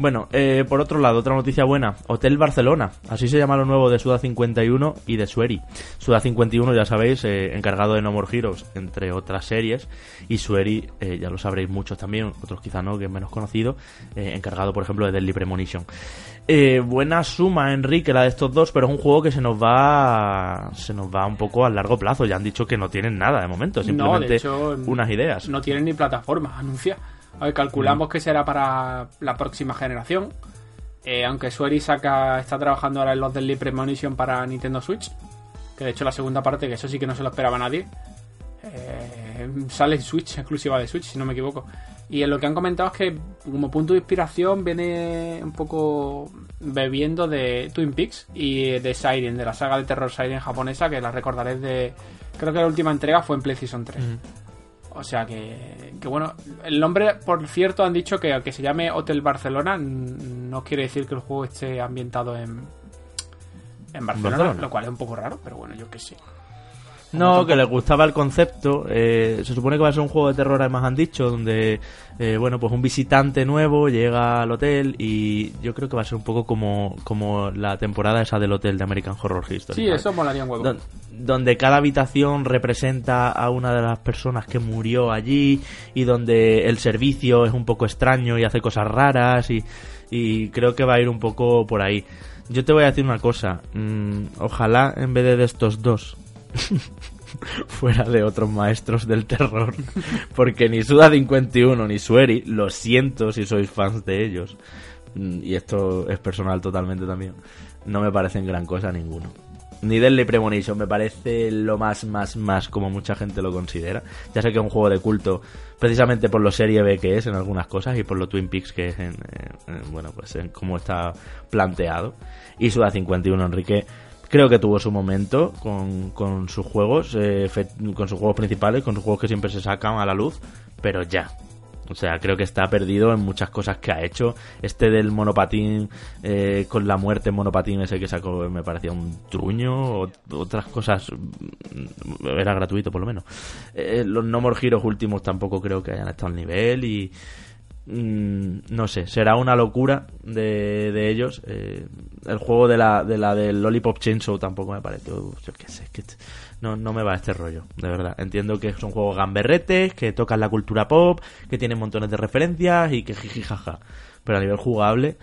Bueno, eh, por otro lado, otra noticia buena. Hotel Barcelona. Así se llama lo nuevo de Suda 51 y de Sueri. Suda 51, ya sabéis, eh, encargado de No More Heroes, entre otras series. Y Sueri, eh, ya lo sabréis muchos también, otros quizá no, que es menos conocido. eh, encargado, por ejemplo, de Deadly Premonition. Eh, buena suma, Enrique, la de estos dos, pero es un juego que se nos va se nos va un poco a largo plazo. Ya han dicho que no tienen nada de momento, simplemente de hecho, unas ideas. No tienen ni plataforma, anuncia. Ver, calculamos Mm. que será para la próxima generación. Eh, aunque Sueri saca, está trabajando ahora en los del Premonition para Nintendo Switch. Que de hecho la segunda parte, que eso sí que no se lo esperaba nadie. eh, sale en Switch, exclusiva de Switch, si no me equivoco. Y en lo que han comentado es que como punto de inspiración viene un poco bebiendo de Twin Peaks y de Siren, de la saga de terror Siren japonesa, que la recordaréis de... Creo que la última entrega fue en PlayStation 3. O sea que, que bueno, el nombre, por cierto, han dicho que aunque se llame Hotel Barcelona, no quiere decir que el juego esté ambientado en, en Barcelona, lo cual es un poco raro, pero bueno, yo qué sé. No, que les gustaba el concepto. Eh, se supone que va a ser un juego de terror, además han dicho, donde, eh, bueno, pues un visitante nuevo llega al hotel y yo creo que va a ser un poco como, como la temporada esa del hotel de American Horror History. Sí, eso molaría un huevo. donde cada habitación representa a una de las personas que murió allí y donde el servicio es un poco extraño y hace cosas raras y, y creo que va a ir un poco por ahí. Yo te voy a decir una cosa. Mm, ojalá en vez de estos dos [LAUGHS] fuera de otros maestros del terror. [LAUGHS] Porque ni Suda 51 ni Sueri, lo siento si sois fans de ellos, mm, y esto es personal totalmente también, no me parecen gran cosa ninguno. Ni Deadly Premonition me parece lo más, más, más como mucha gente lo considera. Ya sé que es un juego de culto precisamente por lo serie B que es en algunas cosas y por lo Twin Peaks que es en, bueno, pues en cómo está planteado. Y Suda 51, Enrique, creo que tuvo su momento con, con sus juegos, eh, con sus juegos principales, con sus juegos que siempre se sacan a la luz, pero ya. O sea, creo que está perdido en muchas cosas que ha hecho. Este del monopatín, eh, con la muerte en monopatín, ese que sacó, me parecía un truño. O, otras cosas, era gratuito por lo menos. Eh, los No More Heroes últimos tampoco creo que hayan estado al nivel y Mm, no sé, será una locura de, de ellos. Eh, el juego de la, de la del Lollipop Chainsaw tampoco me parece. Yo sé, que no, no me va este rollo, de verdad. Entiendo que son juegos gamberretes, que tocan la cultura pop, que tienen montones de referencias y que jiji jaja. Pero a nivel jugable,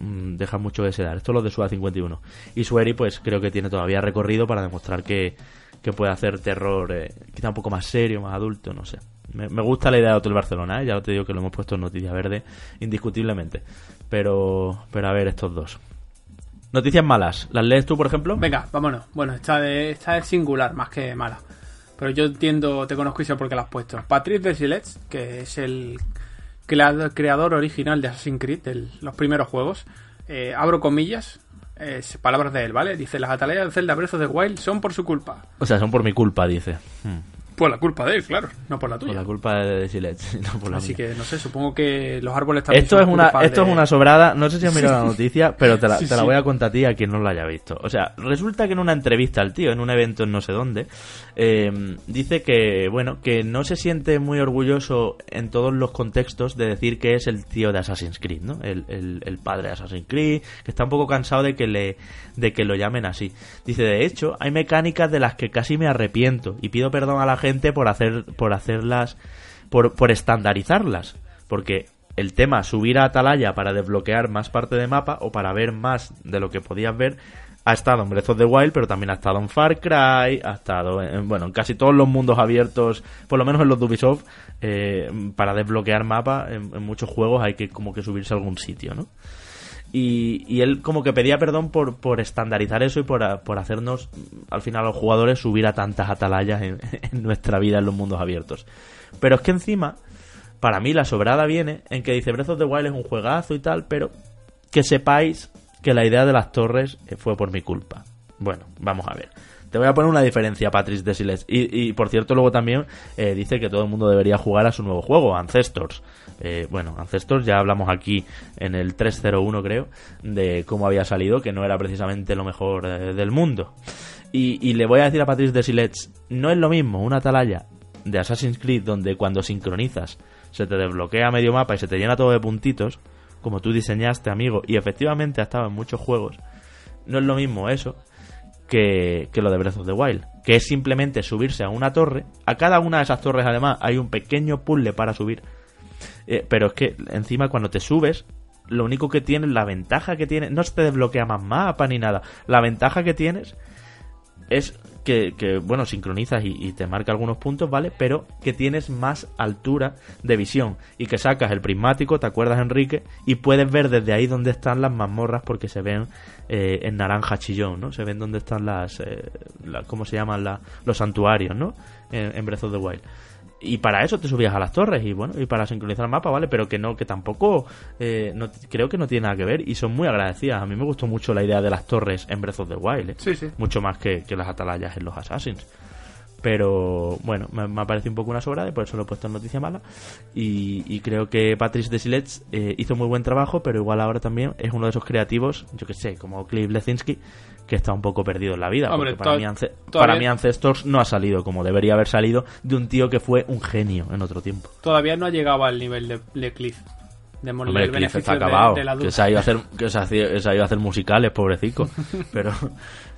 mm, deja mucho de dar. Esto es lo de Suda 51. Y Sueri, pues creo que tiene todavía recorrido para demostrar que, que puede hacer terror eh, quizá un poco más serio, más adulto, no sé. Me, gusta la idea de Hotel Barcelona, ¿eh? ya te digo que lo hemos puesto en Noticia Verde, indiscutiblemente. Pero, pero a ver, estos dos. Noticias malas. ¿Las lees tú, por ejemplo? Venga, vámonos. Bueno, esta, de, esta es singular, más que mala. Pero yo entiendo, te conozco y sé por qué la has puesto. Patrice Versilets, que es el creador original de Assassin's Creed, de los primeros juegos. Eh, abro comillas, es palabras de él, ¿vale? Dice, las atalayas de Zelda Breath of the Wild son por su culpa. O sea, son por mi culpa, dice. Hmm. Por la culpa de él, claro, no por la tuya. Por la culpa de Silet, [LAUGHS] no por la Así que, no sé, supongo que los árboles también Esto, es una, esto es una sobrada, no sé si has mirado [LAUGHS] la noticia, pero te la, te la voy a contar a ti a quien no la haya visto. O sea, resulta que en una entrevista al tío, en un evento en no sé dónde, eh, dice que, bueno, que no se siente muy orgulloso en todos los contextos de decir que es el tío de Assassin's Creed, ¿no? El, el, el padre de Assassin's Creed, que está un poco cansado de que, le, de que lo llamen así. Dice, de hecho, hay mecánicas de las que casi me arrepiento y pido perdón a la gente por hacer por hacerlas, por, por estandarizarlas. Porque el tema subir a Atalaya para desbloquear más parte de mapa o para ver más de lo que podías ver ha estado en Breath of the Wild, pero también ha estado en Far Cry, ha estado en, bueno, en casi todos los mundos abiertos, por lo menos en los Ubisoft, eh, para desbloquear mapa en, en, muchos juegos hay que como que subirse a algún sitio, ¿no? Y, él como que pedía perdón por, por estandarizar eso y por, por hacernos, al final, a los jugadores subir a tantas atalayas [LAUGHS] en, nuestra vida en los mundos abiertos. Pero es que encima, para mí la sobrada viene en que dice Breath of the Wild es un juegazo y tal, pero que sepáis que la idea de las torres fue por mi culpa. Bueno, vamos a ver. Te voy a poner una diferencia, Patrice de Siles. Y, por cierto, luego también eh, dice que todo el mundo debería jugar a su nuevo juego, Ancestors. Eh, bueno, Ancestors ya hablamos aquí en el 301, creo, de cómo había salido, que no era precisamente lo mejor eh, del mundo. Y, le voy a decir a Patrice de Siles, no es lo mismo una atalaya de Assassin's Creed donde cuando sincronizas se te desbloquea medio mapa y se te llena todo de puntitos, como tú diseñaste, amigo, y efectivamente ha estado en muchos juegos. No es lo mismo eso que, lo de Breath of the Wild, que es simplemente subirse a una torre. A cada una de esas torres, además, hay un pequeño puzzle para subir. Eh, pero es que encima, cuando te subes, lo único que tienes, la ventaja que tienes, no se te desbloquea más mapa ni nada. La ventaja que tienes es que, bueno, sincronizas y, te marca algunos puntos, ¿vale? Pero que tienes más altura de visión y que sacas el prismático, ¿te acuerdas, Enrique? Y puedes ver desde ahí dónde están las mazmorras porque se ven eh, en naranja chillón, ¿no? Se ven dónde están las, eh, ¿cómo se llaman? los santuarios, ¿no? En, en Breath of the Wild y para eso te subías a las torres y bueno y para sincronizar el mapa vale pero que no que tampoco eh, no, creo que no tiene nada que ver y son muy agradecidas a mí me gustó mucho la idea de las torres en Breath of the Wild ¿eh? sí, sí. mucho más que, que, las atalayas en los Assassins Pero bueno, me, me ha parecido un poco una sobrada y por eso lo he puesto en noticia mala. Y, y creo que Patrice Desilets eh, hizo muy buen trabajo, pero igual ahora también es uno de esos creativos, yo que sé, como Cliff Lesinski, que está un poco perdido en la vida. Hombre, porque para, todavía- para mí Ancestors no ha salido como debería haber salido de un tío que fue un genio en otro tiempo. Todavía no ha llegado al nivel de, de Cliff. Démosle Hombre, el Cliff está de- acabado. de que se ha ido a hacer, que se ha, ido a hacer musicales, pobrecito. [LAUGHS] Pero,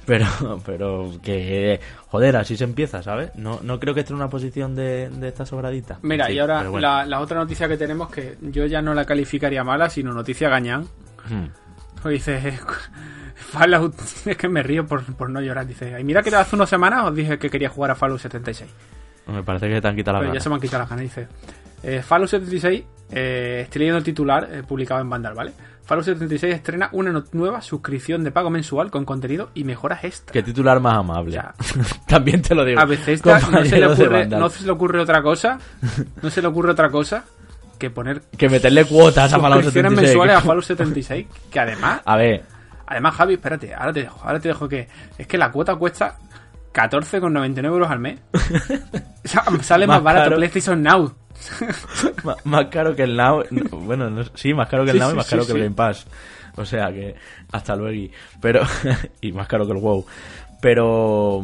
pero, pero que, joder, así se empieza, ¿sabes? No, no creo que esté en una posición de, de esta sobradita. Mira, Sí, y ahora bueno. la, la otra noticia que tenemos que yo ya no la calificaría mala, sino noticia gañán. Hmm. Pues dice, Fallout, [LAUGHS] es que me río por, por no llorar. Dice, y mira que hace unas semanas os dije que quería jugar a Fallout 76. Me parece que te han quitado la Pero ya se me han quitado las ganas. Dice, eh, Fallout 76, eh, estoy leyendo el titular eh, publicado en Vandal, ¿vale? Fallout 76 estrena una no- nueva suscripción de pago mensual con contenido y mejoras extra. Qué titular más amable. [LAUGHS] También te lo digo. A veces no se, le ocurre, Vandal. no se le ocurre otra cosa, no se le ocurre otra cosa que poner Que meterle cuotas a Fallout suscripciones 76. mensuales a Fallout 76, que además, A ver, además Javi, espérate, ahora te dejo, ahora te dejo que es que la cuota cuesta 14,99 euros al mes. [LAUGHS] O sea, sale más, Más barato caro. PlayStation Now. [LAUGHS] más caro que el Now. no, Bueno, no- sí, más caro que el Sí, Now y más sí, caro que el. Game Pass. O sea que hasta luego. Pero [LAUGHS] y más caro que el WoW. Pero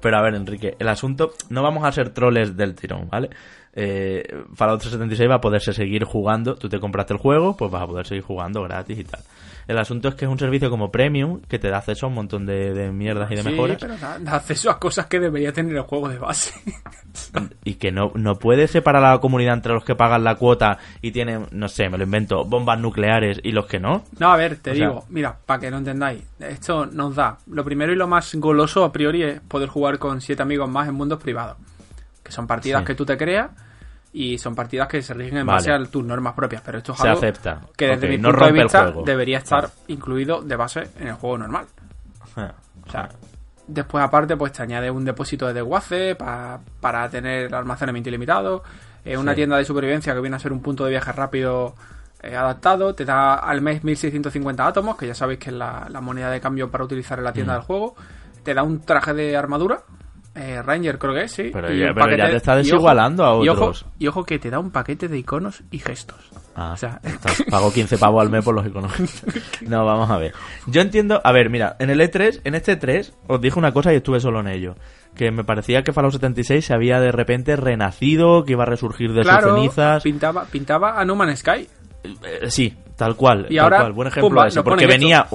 pero a ver, Enrique, el asunto no vamos a ser troles del tirón, ¿vale? Eh, Fallout 376 va a poderse seguir jugando. Tú te compraste el juego, pues vas a poder seguir jugando gratis y tal. El asunto es que es un servicio como Premium que te da acceso a un montón de, de mierdas y de Sí, mejoras. pero da, da acceso a cosas que debería tener el juego de base. [LAUGHS] y que no, no puede separar a la comunidad entre los que pagan la cuota y tienen, no sé, me lo invento, bombas nucleares y los que no. No, a ver, te O sea- digo, mira, para que no entendáis, esto nos da, lo primero y lo más goloso a priori es poder jugar con siete amigos más en mundos privados, son partidas Sí. que tú te creas y son partidas que se rigen en Vale. base a tus normas propias, pero esto es Se algo acepta. que desde mi no punto de vista debería estar incluido de base en el juego normal. Ah, O sea, después aparte pues te añade un depósito de desguace pa- para tener almacenamiento ilimitado, eh, una Sí. tienda de supervivencia que viene a ser un punto de viaje rápido eh, adaptado, te da al mes 1650 átomos, que ya sabéis que es la, la moneda de cambio para utilizar en la Mm. tienda del juego, te da un traje de armadura, eh, Ranger creo que es, sí. Pero ya- pero te está ojo- desigualando a y ojo- otros. Y ojo, que te da un paquete de iconos y gestos. Ah, O sea, [LAUGHS] estás- [LAUGHS] pago 15 pavos al mes por los iconos. [LAUGHS] No, vamos a ver. Yo entiendo, a ver, mira, en el E3, en este 3, os dije una cosa y estuve solo en ello. Que me parecía que Fallout 76 se había de repente renacido, que iba a resurgir de sus cenizas. pintaba, pintaba a No Man's Sky. Eh, sí, tal cual. Y tal ahora, cual. Buen ejemplo pumba, ese, nos porque venía,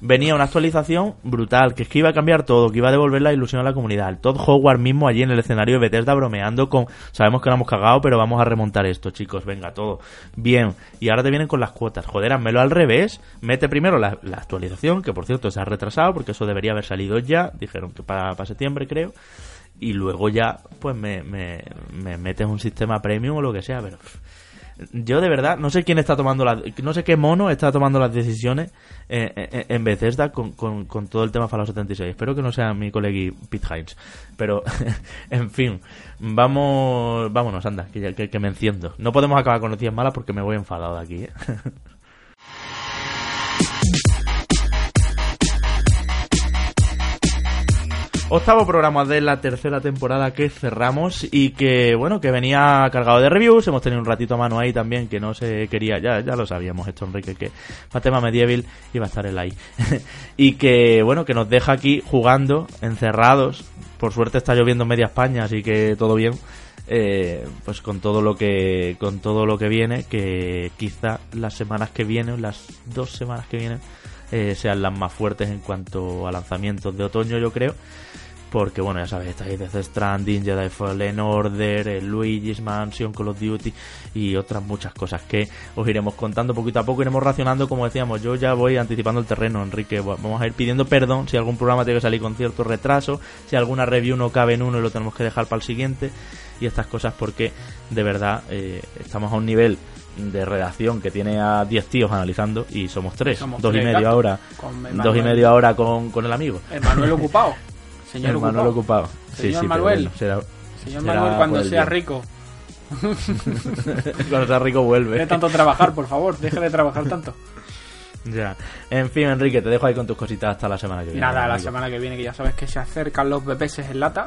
venía una actualización brutal, que es que iba a cambiar todo, que iba a devolver la ilusión a la comunidad. El Todd Howard mismo allí en el escenario de Bethesda bromeando con, sabemos que lo hemos cagado, pero vamos a remontar esto, chicos, venga, todo. Bien, y ahora te vienen con las cuotas. Joder, házmelo al revés, mete primero la, la actualización, que por cierto se ha retrasado, porque eso debería haber salido ya, dijeron que para, para septiembre creo. Y luego ya, pues me, me, me metes un sistema premium o lo que sea, pero... yo de verdad no sé quién está tomando las no sé qué mono está tomando las decisiones eh, eh, en Bethesda con, con, con todo el tema Fallout 76 espero que no sea mi colegui Pete Hines. Pero [LAUGHS] en fin vamos vámonos anda que, que, que me enciendo. No podemos acabar con noticias malas porque me voy enfadado de aquí ¿eh? [LAUGHS] Octavo programa de la tercera temporada que cerramos y que, bueno, que venía cargado de reviews. Hemos tenido un ratito a mano ahí también que no se quería, ya, ya lo sabíamos esto, Enrique, que para tema medieval iba a estar él ahí. [LAUGHS] y que, bueno, que nos deja aquí jugando, encerrados. Por suerte está lloviendo en media España, así que todo bien. Eh, pues con todo lo que con todo lo que viene que quizá las semanas que vienen las dos semanas que vienen eh, sean las más fuertes en cuanto a lanzamientos de otoño yo creo. Porque bueno, ya sabéis, estáis Death Stranding, Jedi Fallen Order, el Luigi's Mansion, Call of Duty y otras muchas cosas que os iremos contando poquito a poco, iremos racionando, como decíamos, yo ya voy anticipando el terreno, Enrique, vamos a ir pidiendo perdón si algún programa tiene que salir con cierto retraso, si alguna review no cabe en uno y lo tenemos que dejar para el siguiente y estas cosas porque de verdad eh, estamos a un nivel de redacción que tiene a 10 tíos analizando y somos tres, Somos dos y medio ahora, con dos y medio ahora con, con el amigo. [LAUGHS] El Manuel ocupado. Señor el Manuel ocupado. Sí, Señor sí, pero Manuel. bueno, será- Señor será Manuel, cuando sea rico, [LAUGHS] Cuando sea rico vuelve. deje tanto trabajar, por favor, deje de trabajar tanto. Ya. En fin, Enrique, te dejo ahí con tus cositas hasta la semana que viene. Nada, la amigo. semana que viene, que ya sabes que se acercan los BPS en lata.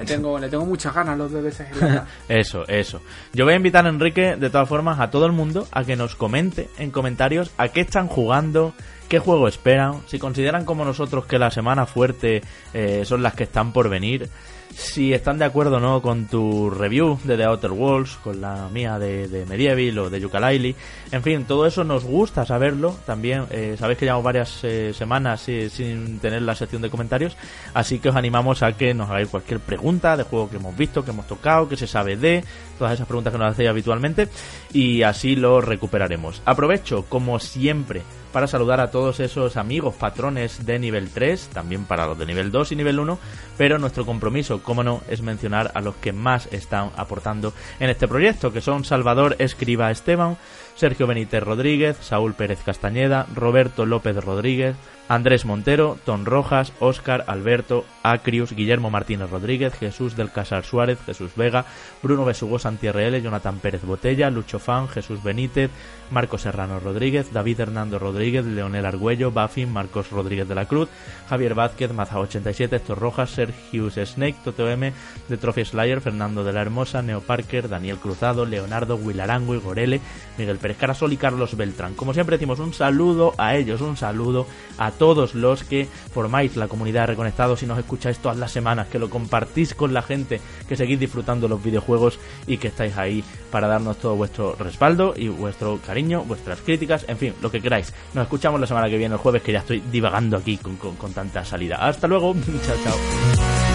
Le tengo, le tengo muchas ganas los Helata. [LAUGHS] Eso, eso. Yo voy a invitar a Enrique, de todas formas, a todo el mundo a que nos comente en comentarios a qué están jugando, qué juego esperan, si consideran como nosotros que la semana fuerte eh, son las que están por venir si están de acuerdo o no con tu review de The Outer Worlds, con la mía de, Medieval o de yooka En fin, todo eso nos gusta saberlo. También eh, sabéis que llevamos varias eh, semanas sin tener la sección de comentarios, así que os animamos a que nos hagáis cualquier pregunta de juego que hemos visto, que hemos tocado, que se sabe de, todas esas preguntas que nos hacéis habitualmente, y así lo recuperaremos. Aprovecho, como siempre, para saludar a todos esos amigos patrones de nivel 3, también para los de nivel 2 y nivel 1, pero nuestro compromiso, como no, es mencionar a los que más están aportando en este proyecto, que son Salvador Escriba Esteban, Sergio Benítez Rodríguez, Saúl Pérez Castañeda, Roberto López Rodríguez, Andrés Montero, Ton Rojas, Óscar, Alberto, Acrius, Guillermo Martínez Rodríguez, Jesús del Casar Suárez, Jesús Vega, Bruno Besugo Santierreele, Jonathan Pérez Botella, Lucho Fan, Jesús Benítez, Marcos Serrano Rodríguez, David Hernando Rodríguez, Leonel Argüello, Buffin, Marcos Rodríguez de la Cruz, Javier Vázquez, Maza87, Héctor Rojas, Sergio Snake, Toto M, de Trophy Slayer, Fernando de la Hermosa, Neo Parker, Daniel Cruzado, Leonardo, Wilarango, Gorele, Miguel Pérez Carasol y Carlos Beltrán. Como siempre decimos, un saludo a ellos, un saludo a todos los que formáis la comunidad de Reconectados y nos escucháis todas las semanas, que lo compartís con la gente, que seguís disfrutando los videojuegos y que estáis ahí para darnos todo vuestro respaldo y vuestro cariño, vuestras críticas, en fin, lo que queráis. Nos escuchamos la semana que viene, el jueves, que ya estoy divagando aquí con, con tanta salida. Hasta luego, [LAUGHS] chao, chao.